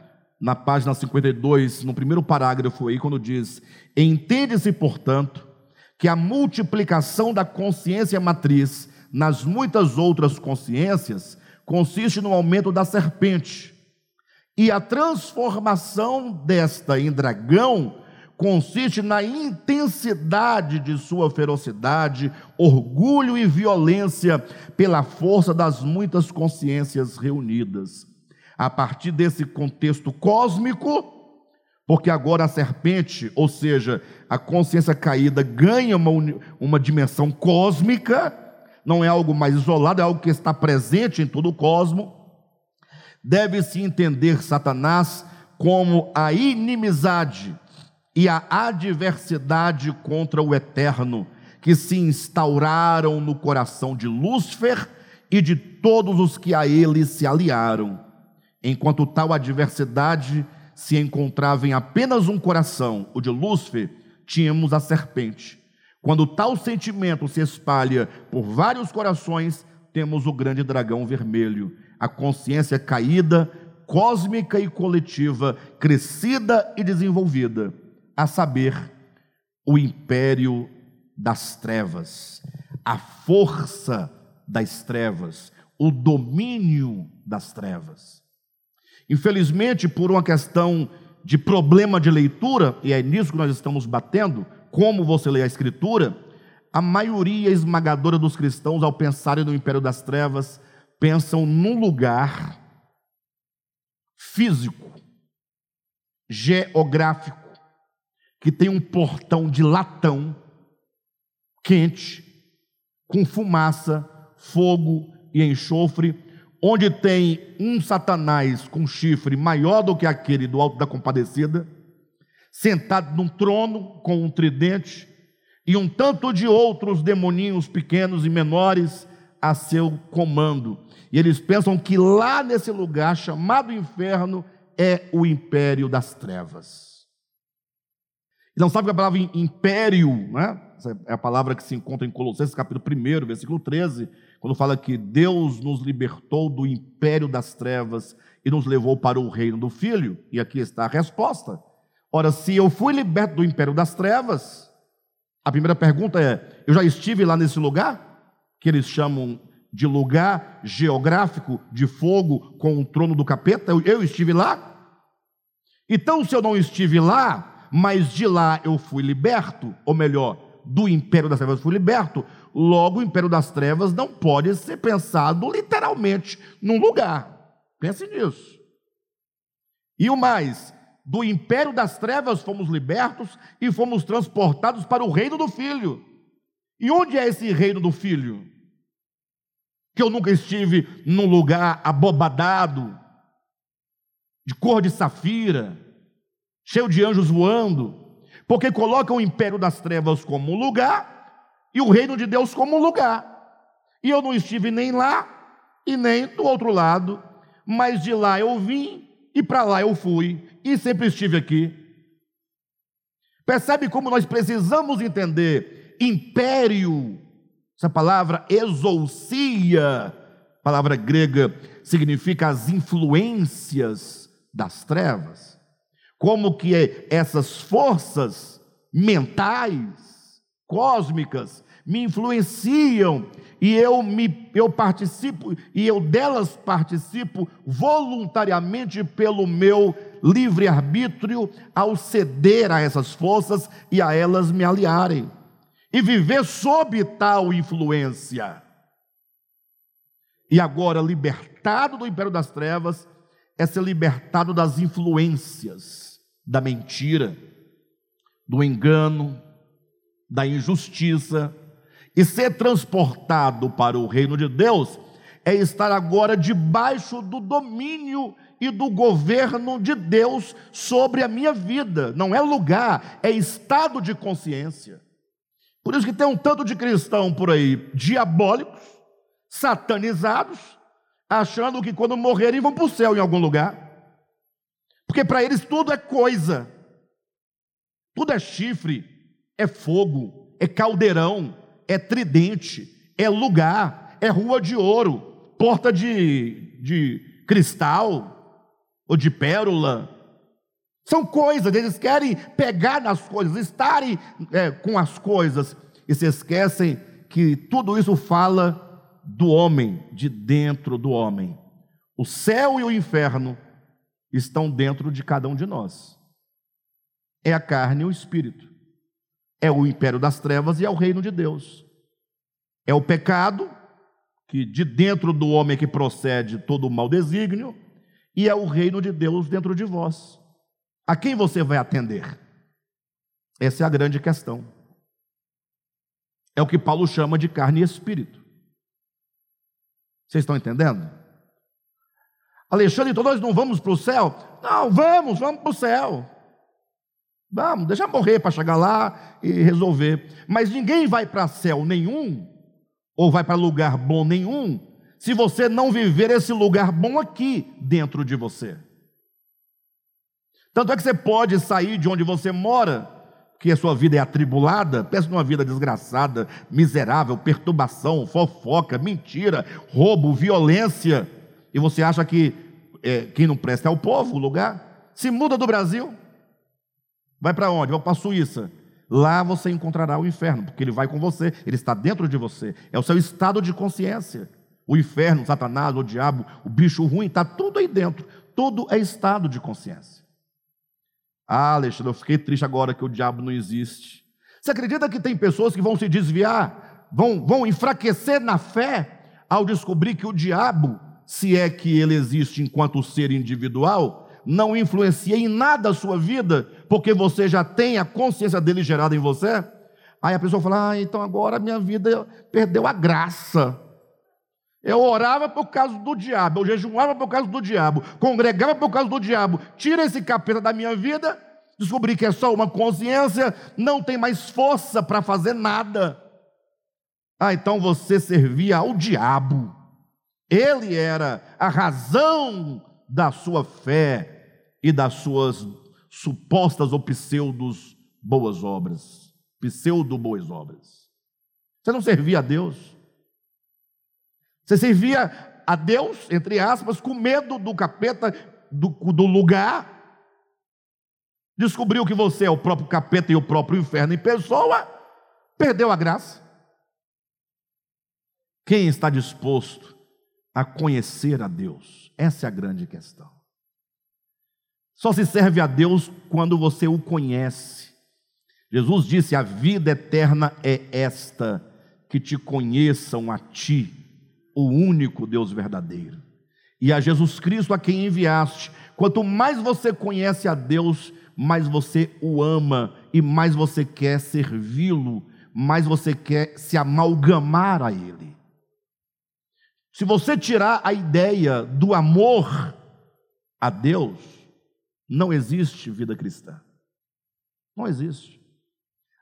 na página 52, no primeiro parágrafo aí, quando diz: Entende-se, portanto, que a multiplicação da consciência matriz nas muitas outras consciências consiste no aumento da serpente, e a transformação desta em dragão consiste na intensidade de sua ferocidade, orgulho e violência pela força das muitas consciências reunidas. A partir desse contexto cósmico, porque agora a serpente, ou seja, a consciência caída, ganha uma, uma dimensão cósmica, não é algo mais isolado, é algo que está presente em todo o cosmo. Deve-se entender Satanás como a inimizade e a adversidade contra o eterno, que se instauraram no coração de Lúcifer e de todos os que a ele se aliaram. Enquanto tal adversidade se encontrava em apenas um coração, o de Lúcifer, tínhamos a serpente. Quando tal sentimento se espalha por vários corações, temos o grande dragão vermelho, a consciência caída, cósmica e coletiva, crescida e desenvolvida, a saber, o império das trevas, a força das trevas, o domínio das trevas. Infelizmente, por uma questão de problema de leitura, e é nisso que nós estamos batendo, como você lê a Escritura, a maioria esmagadora dos cristãos, ao pensarem no império das trevas, pensam num lugar físico, geográfico, que tem um portão de latão quente, com fumaça, fogo e enxofre, onde tem um Satanás com chifre maior do que aquele do alto da compadecida, sentado num trono com um tridente, e um tanto de outros demoninhos pequenos e menores a seu comando. E eles pensam que lá nesse lugar chamado inferno é o império das trevas. E não sabe que a palavra império, né? Essa é a palavra que se encontra em Colossenses capítulo 1, versículo 13, quando fala que Deus nos libertou do império das trevas e nos levou para o reino do Filho. E aqui está a resposta. Ora, se eu fui liberto do império das trevas, a primeira pergunta é: eu já estive lá nesse lugar? Que eles chamam de lugar geográfico de fogo com o trono do capeta? Eu, estive lá? Então, se eu não estive lá, mas de lá eu fui liberto, ou melhor, do império das trevas fui liberto, logo o império das trevas não pode ser pensado literalmente num lugar. Pense nisso. E o mais, do império das trevas fomos libertos e fomos transportados para o reino do Filho. E onde é esse reino do Filho? Que eu nunca estive num lugar abobadado, de cor de safira, cheio de anjos voando, porque colocam o império das trevas como um lugar e o reino de Deus como um lugar. E eu não estive nem lá e nem do outro lado, mas de lá eu vim e para lá eu fui e sempre estive aqui. Percebe como nós precisamos entender império, essa palavra exousia, palavra grega, significa as influências das trevas. Como que essas forças mentais, cósmicas, me influenciam e eu me eu participo e eu delas participo voluntariamente pelo meu livre arbítrio ao ceder a essas forças e a elas me aliarem e viver sob tal influência. E agora libertado do império das trevas, é ser libertado das influências da mentira, do engano, da injustiça, e ser transportado para o reino de Deus é estar agora debaixo do domínio e do governo de Deus sobre a minha vida. Não é lugar, é estado de consciência. Por isso que tem um tanto de cristão por aí diabólicos, satanizados, achando que quando morrerem vão para o céu em algum lugar. Porque para eles tudo é coisa, tudo é chifre, é fogo, é caldeirão, é tridente, é lugar, é rua de ouro, porta de, de cristal ou de pérola. São coisas, eles querem pegar nas coisas, estarem é, com as coisas e se esquecem que tudo isso fala do homem, de dentro do homem. O céu e o inferno estão dentro de cada um de nós. É a carne e o espírito. É o império das trevas e é o reino de Deus. É o pecado, que de dentro do homem que procede todo o mau desígnio, e é o reino de Deus dentro de vós. A quem você vai atender? Essa é a grande questão. É o que Paulo chama de carne e espírito. Vocês estão entendendo? Alexandre, então nós não vamos para o céu? Não, vamos, vamos para o céu. Vamos, deixa morrer para chegar lá e resolver. Mas ninguém vai para céu nenhum, ou vai para lugar bom nenhum, se você não viver esse lugar bom aqui dentro de você. Tanto é que você pode sair de onde você mora, que a sua vida é atribulada, pensa numa vida desgraçada, miserável, perturbação, fofoca, mentira, roubo, violência, e você acha que é, quem não presta é o povo, o lugar? Se muda do Brasil, Vai para onde? Vai para a Suíça. Lá você encontrará o inferno, porque ele vai com você, ele está dentro de você. É o seu estado de consciência. O inferno, Satanás, o diabo, o bicho ruim, está tudo aí dentro. Tudo é estado de consciência. Ah, Alexandre, eu fiquei triste agora que o diabo não existe. Você acredita que tem pessoas que vão se desviar, vão, vão enfraquecer na fé ao descobrir que o diabo, se é que ele existe enquanto ser individual, não influencia em nada a sua vida, porque você já tem a consciência dele gerada em você? Aí a pessoa fala: Ah, então agora minha vida perdeu a graça. Eu orava por causa do diabo, eu jejuava por causa do diabo, congregava por causa do diabo. Tira esse capeta da minha vida, descobri que é só uma consciência, não tem mais força para fazer nada. Ah, então você servia ao diabo. Ele era a razão da sua fé e das suas supostas ou pseudos boas obras, pseudo boas obras. Você não servia a Deus. Você servia a Deus, entre aspas, com medo do capeta, do, do lugar. Descobriu que você é o próprio capeta e o próprio inferno em pessoa, perdeu a graça. Quem está disposto a conhecer a Deus? Essa é a grande questão. Só se serve a Deus quando você o conhece. Jesus disse: A vida eterna é esta, que te conheçam a ti, o único Deus verdadeiro, e a Jesus Cristo a quem enviaste. Quanto mais você conhece a Deus, mais você o ama e mais você quer servi-lo, mais você quer se amalgamar a Ele. Se você tirar a ideia do amor a Deus, não existe vida cristã. Não existe.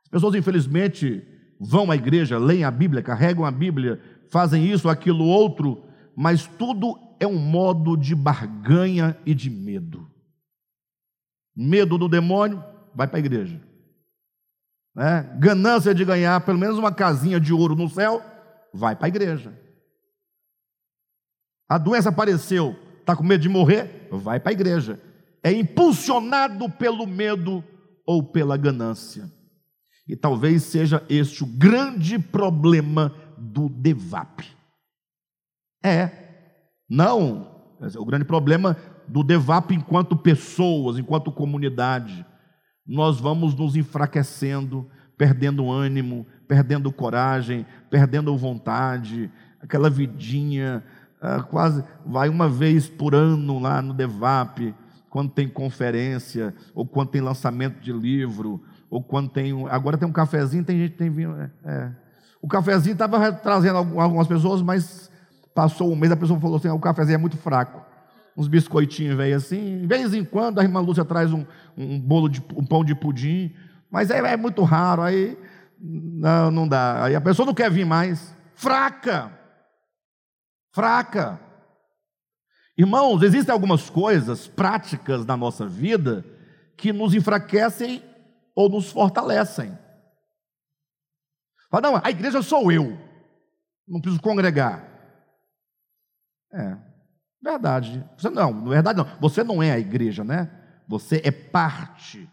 As pessoas, infelizmente, vão à igreja, leem a Bíblia, carregam a Bíblia, fazem isso, aquilo, outro, mas tudo é um modo de barganha e de medo. Medo do demônio, vai para a igreja. Né? Ganância de ganhar pelo menos uma casinha de ouro no céu, vai para a igreja. A doença apareceu, está com medo de morrer? Vai para a igreja. É impulsionado pelo medo ou pela ganância. E talvez seja este o grande problema do DEVAP. É, não, o grande problema do DEVAP enquanto pessoas, enquanto comunidade. Nós vamos nos enfraquecendo, perdendo ânimo, perdendo coragem, perdendo vontade, aquela vidinha ah, quase vai uma vez por ano lá no Devap, quando tem conferência, ou quando tem lançamento de livro, ou quando tem. Agora tem um cafezinho, tem gente que tem vinho. É, é. O cafezinho estava trazendo algumas pessoas, mas passou um mês, a pessoa falou assim: ah, o cafezinho é muito fraco. Uns biscoitinhos, velho, assim. De vez em quando a irmã Lúcia traz um, um bolo de um pão de pudim, mas é, é muito raro, aí não, não dá. Aí a pessoa não quer vir mais. Fraca fraca. Irmãos, existem algumas coisas práticas na nossa vida que nos enfraquecem ou nos fortalecem. Fala, não, a igreja sou eu, não preciso congregar. É, verdade. Você não, na verdade não. Você não é a igreja, né? Você é parte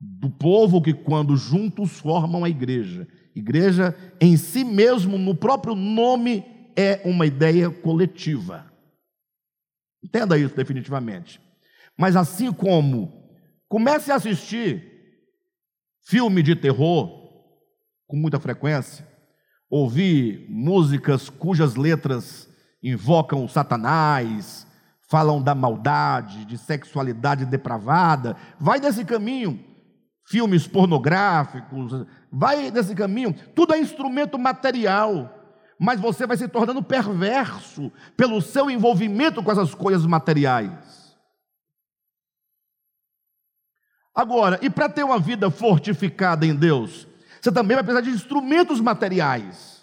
do povo que, quando juntos, formam a igreja. Igreja em si mesmo, no próprio nome, é uma ideia coletiva. Entenda isso definitivamente. Mas assim como comece a assistir filme de terror com muita frequência, ouvir músicas cujas letras invocam o Satanás, falam da maldade, de sexualidade depravada, vai desse caminho. Filmes pornográficos, vai desse caminho. Tudo é instrumento material mas você vai se tornando perverso pelo seu envolvimento com essas coisas materiais. Agora, e para ter uma vida fortificada em Deus, você também vai precisar de instrumentos materiais.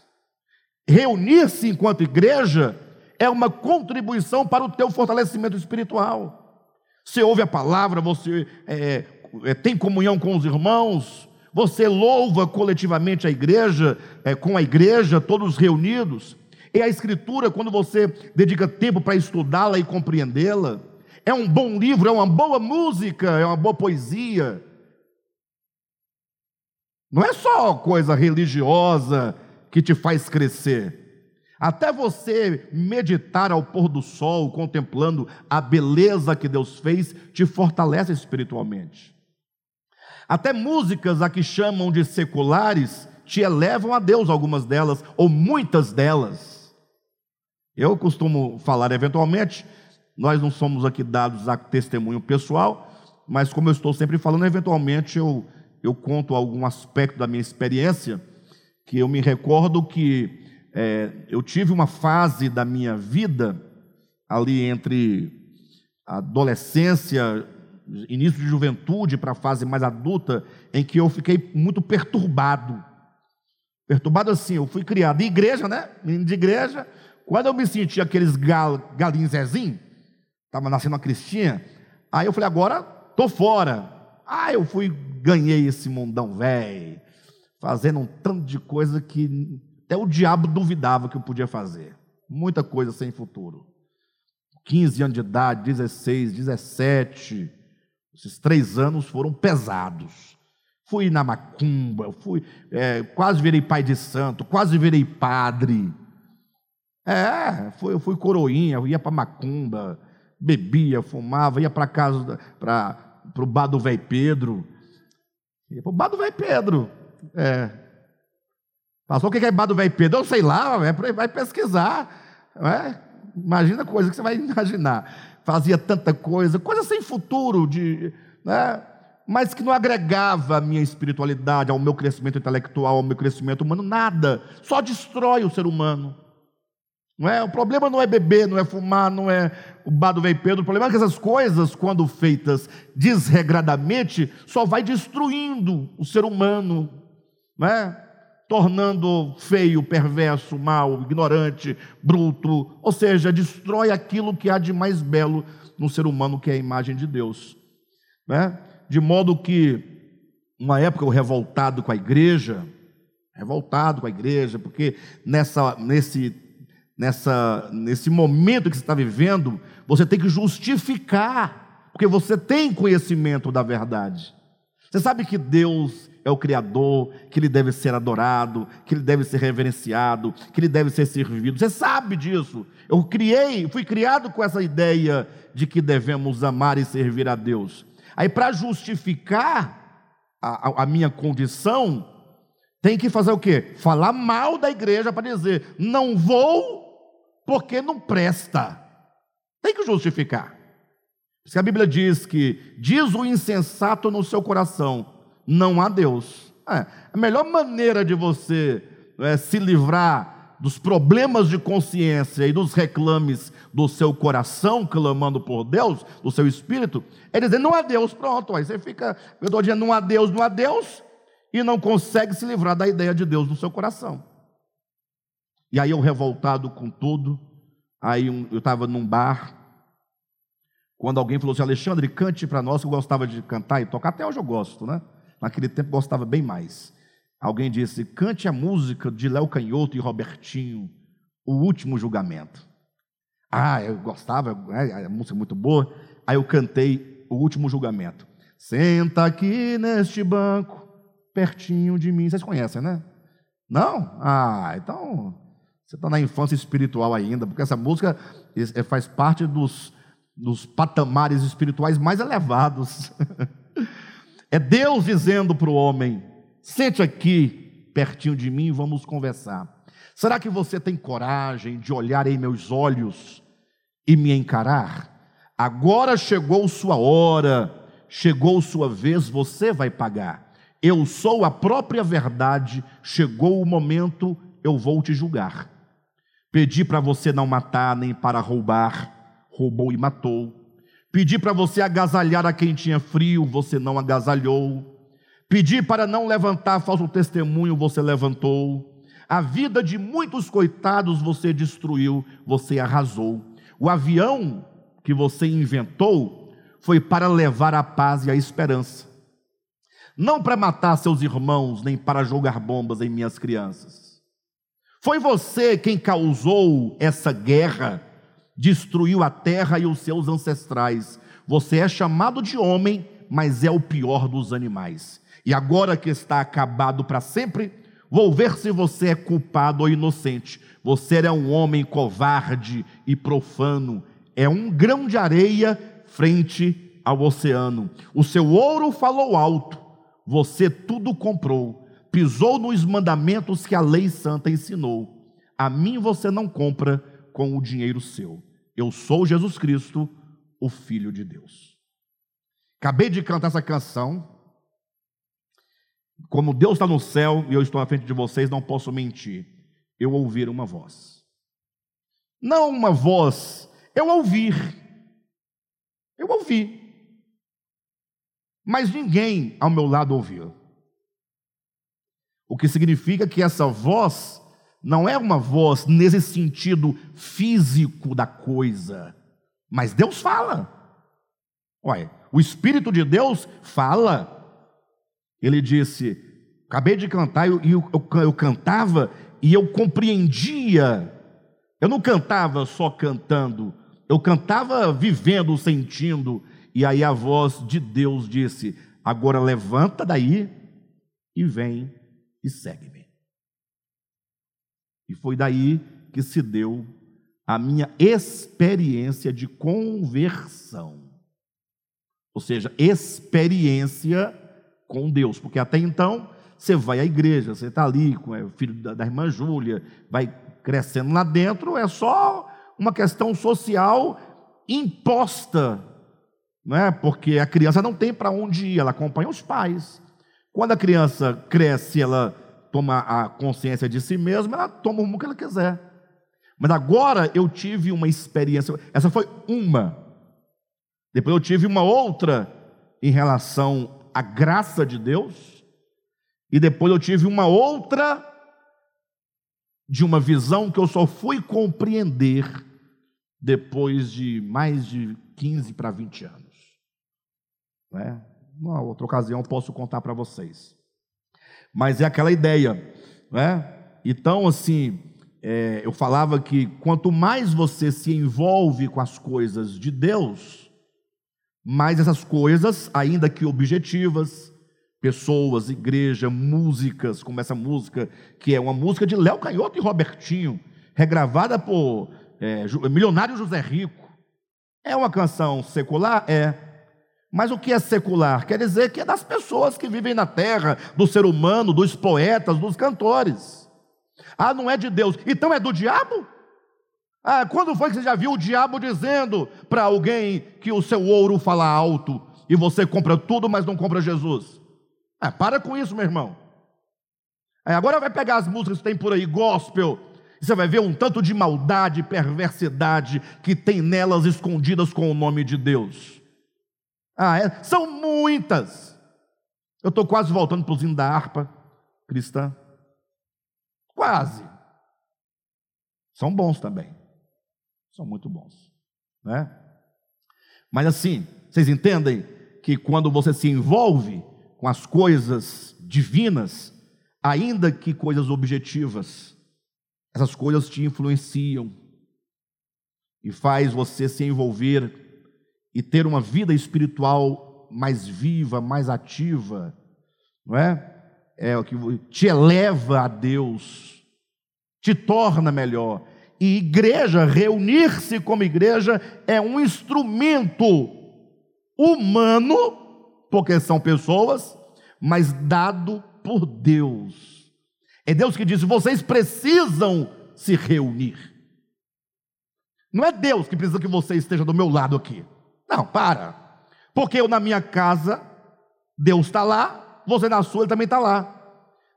Reunir-se enquanto igreja é uma contribuição para o teu fortalecimento espiritual. Você ouve a palavra, você é, é, tem comunhão com os irmãos, você louva coletivamente a igreja, é, com a igreja, todos reunidos. É a Escritura, quando você dedica tempo para estudá-la e compreendê-la. É um bom livro, é uma boa música, é uma boa poesia. Não é só coisa religiosa que te faz crescer. Até você meditar ao pôr do sol, contemplando a beleza que Deus fez, te fortalece espiritualmente. Até músicas a que chamam de seculares te elevam a Deus, algumas delas, ou muitas delas. Eu costumo falar, eventualmente, nós não somos aqui dados a testemunho pessoal, mas como eu estou sempre falando, eventualmente eu, eu conto algum aspecto da minha experiência, que eu me recordo que é, eu tive uma fase da minha vida, ali entre adolescência, início de juventude para a fase mais adulta, em que eu fiquei muito perturbado. Perturbado assim, eu fui criado em igreja, né? Menino de igreja. Quando eu me senti aqueles gal, galinhos Zezinho, estava nascendo uma cristinha, aí eu falei, agora tô fora. Ah, eu fui, ganhei esse mundão velho, fazendo um tanto de coisa que até o diabo duvidava que eu podia fazer. Muita coisa sem futuro. 15 anos de idade, 16, 17. Esses três anos foram pesados. Fui na macumba, fui, é, quase virei pai de santo, quase virei padre. É, fui, eu fui coroinha, eu ia para macumba, bebia, fumava, ia para casa, para o bar do velho Pedro. Ia para o bar do velho Pedro. É, Passou o que é bar do velho Pedro? Eu sei lá, vai pesquisar. É? Imagina coisa que você vai imaginar. Fazia tanta coisa, coisa sem futuro, de, né? mas que não agregava a minha espiritualidade, ao meu crescimento intelectual, ao meu crescimento humano, nada. Só destrói o ser humano. Não é? O problema não é beber, não é fumar, não é o bar do Pedro. O problema é que essas coisas, quando feitas desregradamente, só vai destruindo o ser humano. Não é? tornando feio, perverso, mau, ignorante, bruto, ou seja, destrói aquilo que há de mais belo no ser humano, que é a imagem de Deus. Né? De modo que, uma época, eu revoltado com a igreja, revoltado com a igreja, porque nessa, nesse, nessa, nesse momento que você está vivendo, você tem que justificar, porque você tem conhecimento da verdade. Você sabe que Deus é o Criador, que ele deve ser adorado, que ele deve ser reverenciado, que ele deve ser servido. Você sabe disso. Eu criei, fui criado com essa ideia de que devemos amar e servir a Deus. Aí, para justificar a, a, a minha condição, tem que fazer o quê? Falar mal da igreja para dizer, não vou porque não presta. Tem que justificar. Se a Bíblia diz que diz o insensato no seu coração, não há Deus. É, a melhor maneira de você é, se livrar dos problemas de consciência e dos reclames do seu coração, clamando por Deus, do seu espírito, é dizer: não há Deus. Pronto, aí você fica, eu estou dizendo, não há Deus, não há Deus, e não consegue se livrar da ideia de Deus no seu coração. E aí eu revoltado com tudo, aí eu estava num bar, quando alguém falou assim, Alexandre, cante para nós, eu gostava de cantar e tocar, até hoje eu gosto, né? Naquele tempo gostava bem mais. Alguém disse: cante a música de Léo Canhoto e Robertinho, O Último Julgamento. Ah, eu gostava, é, a música é muito boa. Aí eu cantei O Último Julgamento. Senta aqui neste banco, pertinho de mim. Vocês conhecem, né? Não? Ah, então você está na infância espiritual ainda, porque essa música é, faz parte dos, dos patamares espirituais mais elevados. É Deus dizendo para o homem: sente aqui, pertinho de mim, vamos conversar. Será que você tem coragem de olhar em meus olhos e me encarar? Agora chegou sua hora, chegou sua vez, você vai pagar. Eu sou a própria verdade, chegou o momento, eu vou te julgar. Pedi para você não matar nem para roubar, roubou e matou. Pedi para você agasalhar a quem tinha frio, você não agasalhou. Pedi para não levantar falso testemunho, você levantou. A vida de muitos coitados você destruiu, você arrasou. O avião que você inventou foi para levar a paz e a esperança. Não para matar seus irmãos, nem para jogar bombas em minhas crianças. Foi você quem causou essa guerra destruiu a terra e os seus ancestrais. Você é chamado de homem, mas é o pior dos animais. E agora que está acabado para sempre, vou ver se você é culpado ou inocente. Você é um homem covarde e profano, é um grão de areia frente ao oceano. O seu ouro falou alto, você tudo comprou, pisou nos mandamentos que a lei santa ensinou. A mim você não compra com o dinheiro seu. Eu sou Jesus Cristo, o Filho de Deus. Acabei de cantar essa canção. Como Deus está no céu e eu estou na frente de vocês, não posso mentir. Eu ouvir uma voz. Não uma voz, eu ouvir. Eu ouvi. Mas ninguém ao meu lado ouviu. O que significa que essa voz não é uma voz nesse sentido físico da coisa, mas Deus fala. Olha, o Espírito de Deus fala. Ele disse: acabei de cantar e eu, eu, eu, eu cantava e eu compreendia. Eu não cantava só cantando, eu cantava vivendo, sentindo. E aí a voz de Deus disse: agora levanta daí e vem e segue-me. E foi daí que se deu a minha experiência de conversão. Ou seja, experiência com Deus, porque até então você vai à igreja, você está ali com o filho da, irmã Júlia, vai crescendo lá dentro, é só uma questão social imposta, não é? Porque a criança não tem para onde ir, ela acompanha os pais. Quando a criança cresce, ela toma a consciência de si mesma, ela toma o rumo que ela quiser. Mas agora eu tive uma experiência, essa foi uma. Depois eu tive uma outra em relação à graça de Deus. E depois eu tive uma outra de uma visão que eu só fui compreender depois de mais de 15 para 20 anos. Né? Uma outra ocasião posso contar para vocês mas é aquela ideia, né? Então, assim, é, eu falava que quanto mais você se envolve com as coisas de Deus, mais essas coisas, ainda que objetivas, pessoas, igreja, músicas, como essa música, que é uma música de Léo Canhoto e Robertinho, regravada por é, Milionário José Rico. É uma canção secular? É. Mas o que é secular? Quer dizer que é das pessoas que vivem na terra, do ser humano, dos poetas, dos cantores. Ah, não é de Deus. Então é do diabo? Ah, quando foi que você já viu o diabo dizendo para alguém que o seu ouro fala alto e você compra tudo, mas não compra Jesus? Ah, para com isso, meu irmão. É, agora vai pegar as músicas que tem por aí, gospel, você vai ver um tanto de maldade, perversidade que tem nelas escondidas com o nome de Deus. Ah, é? São muitas. Eu estou quase voltando para o zinho da harpa cristã. Quase. São bons também. São muito bons. Né? Mas assim, vocês entendem que quando você se envolve com as coisas divinas, ainda que coisas objetivas, essas coisas te influenciam e faz você se envolver e ter uma vida espiritual mais viva, mais ativa, não é? É o que te eleva a Deus, te torna melhor. E igreja, reunir-se como igreja é um instrumento humano, porque são pessoas, mas dado por Deus. É Deus que diz: vocês precisam se reunir. Não é Deus que precisa que você esteja do meu lado aqui. Não, para. Porque eu na minha casa, Deus está lá, você na sua, ele também está lá.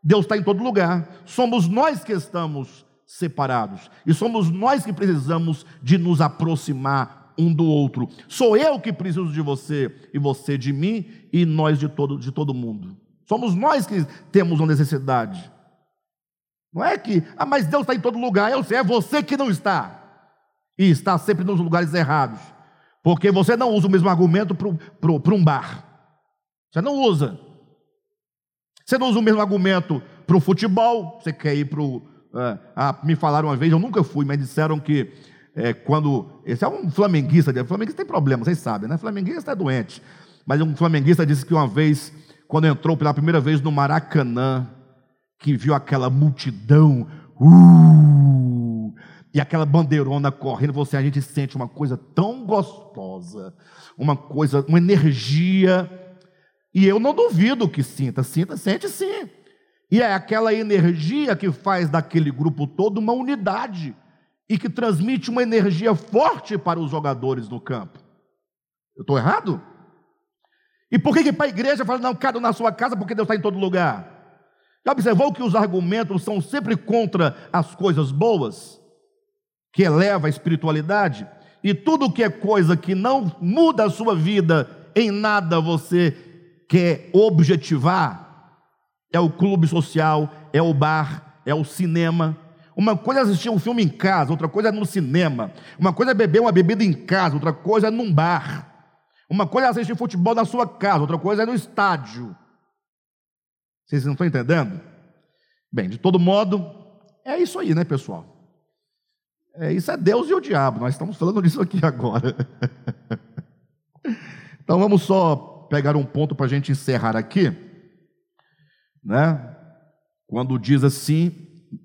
Deus está em todo lugar. Somos nós que estamos separados. E somos nós que precisamos de nos aproximar um do outro. Sou eu que preciso de você e você de mim e nós de todo, de todo mundo. Somos nós que temos uma necessidade. Não é que, ah, mas Deus está em todo lugar. Eu sei, é você que não está. E está sempre nos lugares errados. Porque você não usa o mesmo argumento para um bar. Você não usa. Você não usa o mesmo argumento para o futebol. Você quer ir para o. É, ah, me falaram uma vez, eu nunca fui, mas disseram que é, quando. Esse é um flamenguista, flamenguista tem problema, vocês sabem, né? Flamenguista é doente. Mas um flamenguista disse que uma vez, quando entrou pela primeira vez no Maracanã, que viu aquela multidão, uh, e aquela bandeirona correndo, você a gente sente uma coisa tão gostosa, uma coisa, uma energia, e eu não duvido que sinta, sinta, sente sim. E é aquela energia que faz daquele grupo todo uma unidade e que transmite uma energia forte para os jogadores no campo. Eu estou errado? E por que, que para a igreja fala, não, cada na sua casa, porque Deus está em todo lugar? Já observou que os argumentos são sempre contra as coisas boas, que eleva a espiritualidade? E tudo que é coisa que não muda a sua vida, em nada você quer objetivar, é o clube social, é o bar, é o cinema. Uma coisa é assistir um filme em casa, outra coisa é no cinema. Uma coisa é beber uma bebida em casa, outra coisa é num bar. Uma coisa é assistir futebol na sua casa, outra coisa é no estádio. Vocês não estão entendendo? Bem, de todo modo, é isso aí, né, pessoal? É, isso é Deus e o diabo, nós estamos falando disso aqui agora. então vamos só pegar um ponto para a gente encerrar aqui, né? Quando diz assim,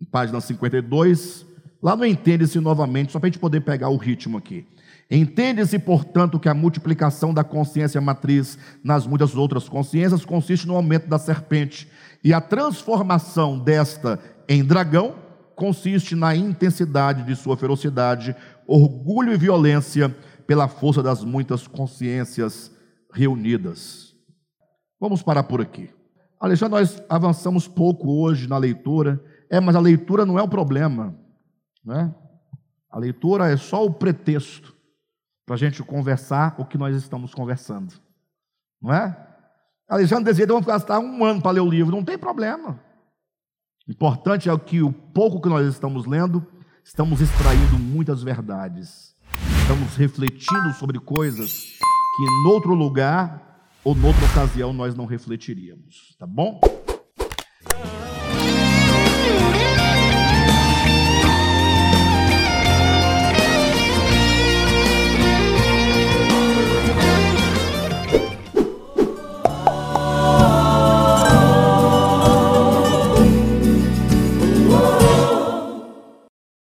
página 52, lá no Entende-se novamente, só para a gente poder pegar o ritmo aqui. Entende-se, portanto, que a multiplicação da consciência matriz nas muitas outras consciências consiste no aumento da serpente, e a transformação desta em dragão consiste na intensidade de sua ferocidade, orgulho e violência pela força das muitas consciências reunidas. Vamos parar por aqui. Alexandre, nós avançamos pouco hoje na leitura. É, mas a leitura não é o problema. Né? A leitura é só o pretexto para a gente conversar o que nós estamos conversando. Não é? Alexandre deseja, vamos gastar um ano para ler o livro, não tem problema. Importante é que o pouco que nós estamos lendo, estamos extraindo muitas verdades. Estamos refletindo sobre coisas que em outro lugar ou noutra ocasião nós não refletiríamos, tá bom?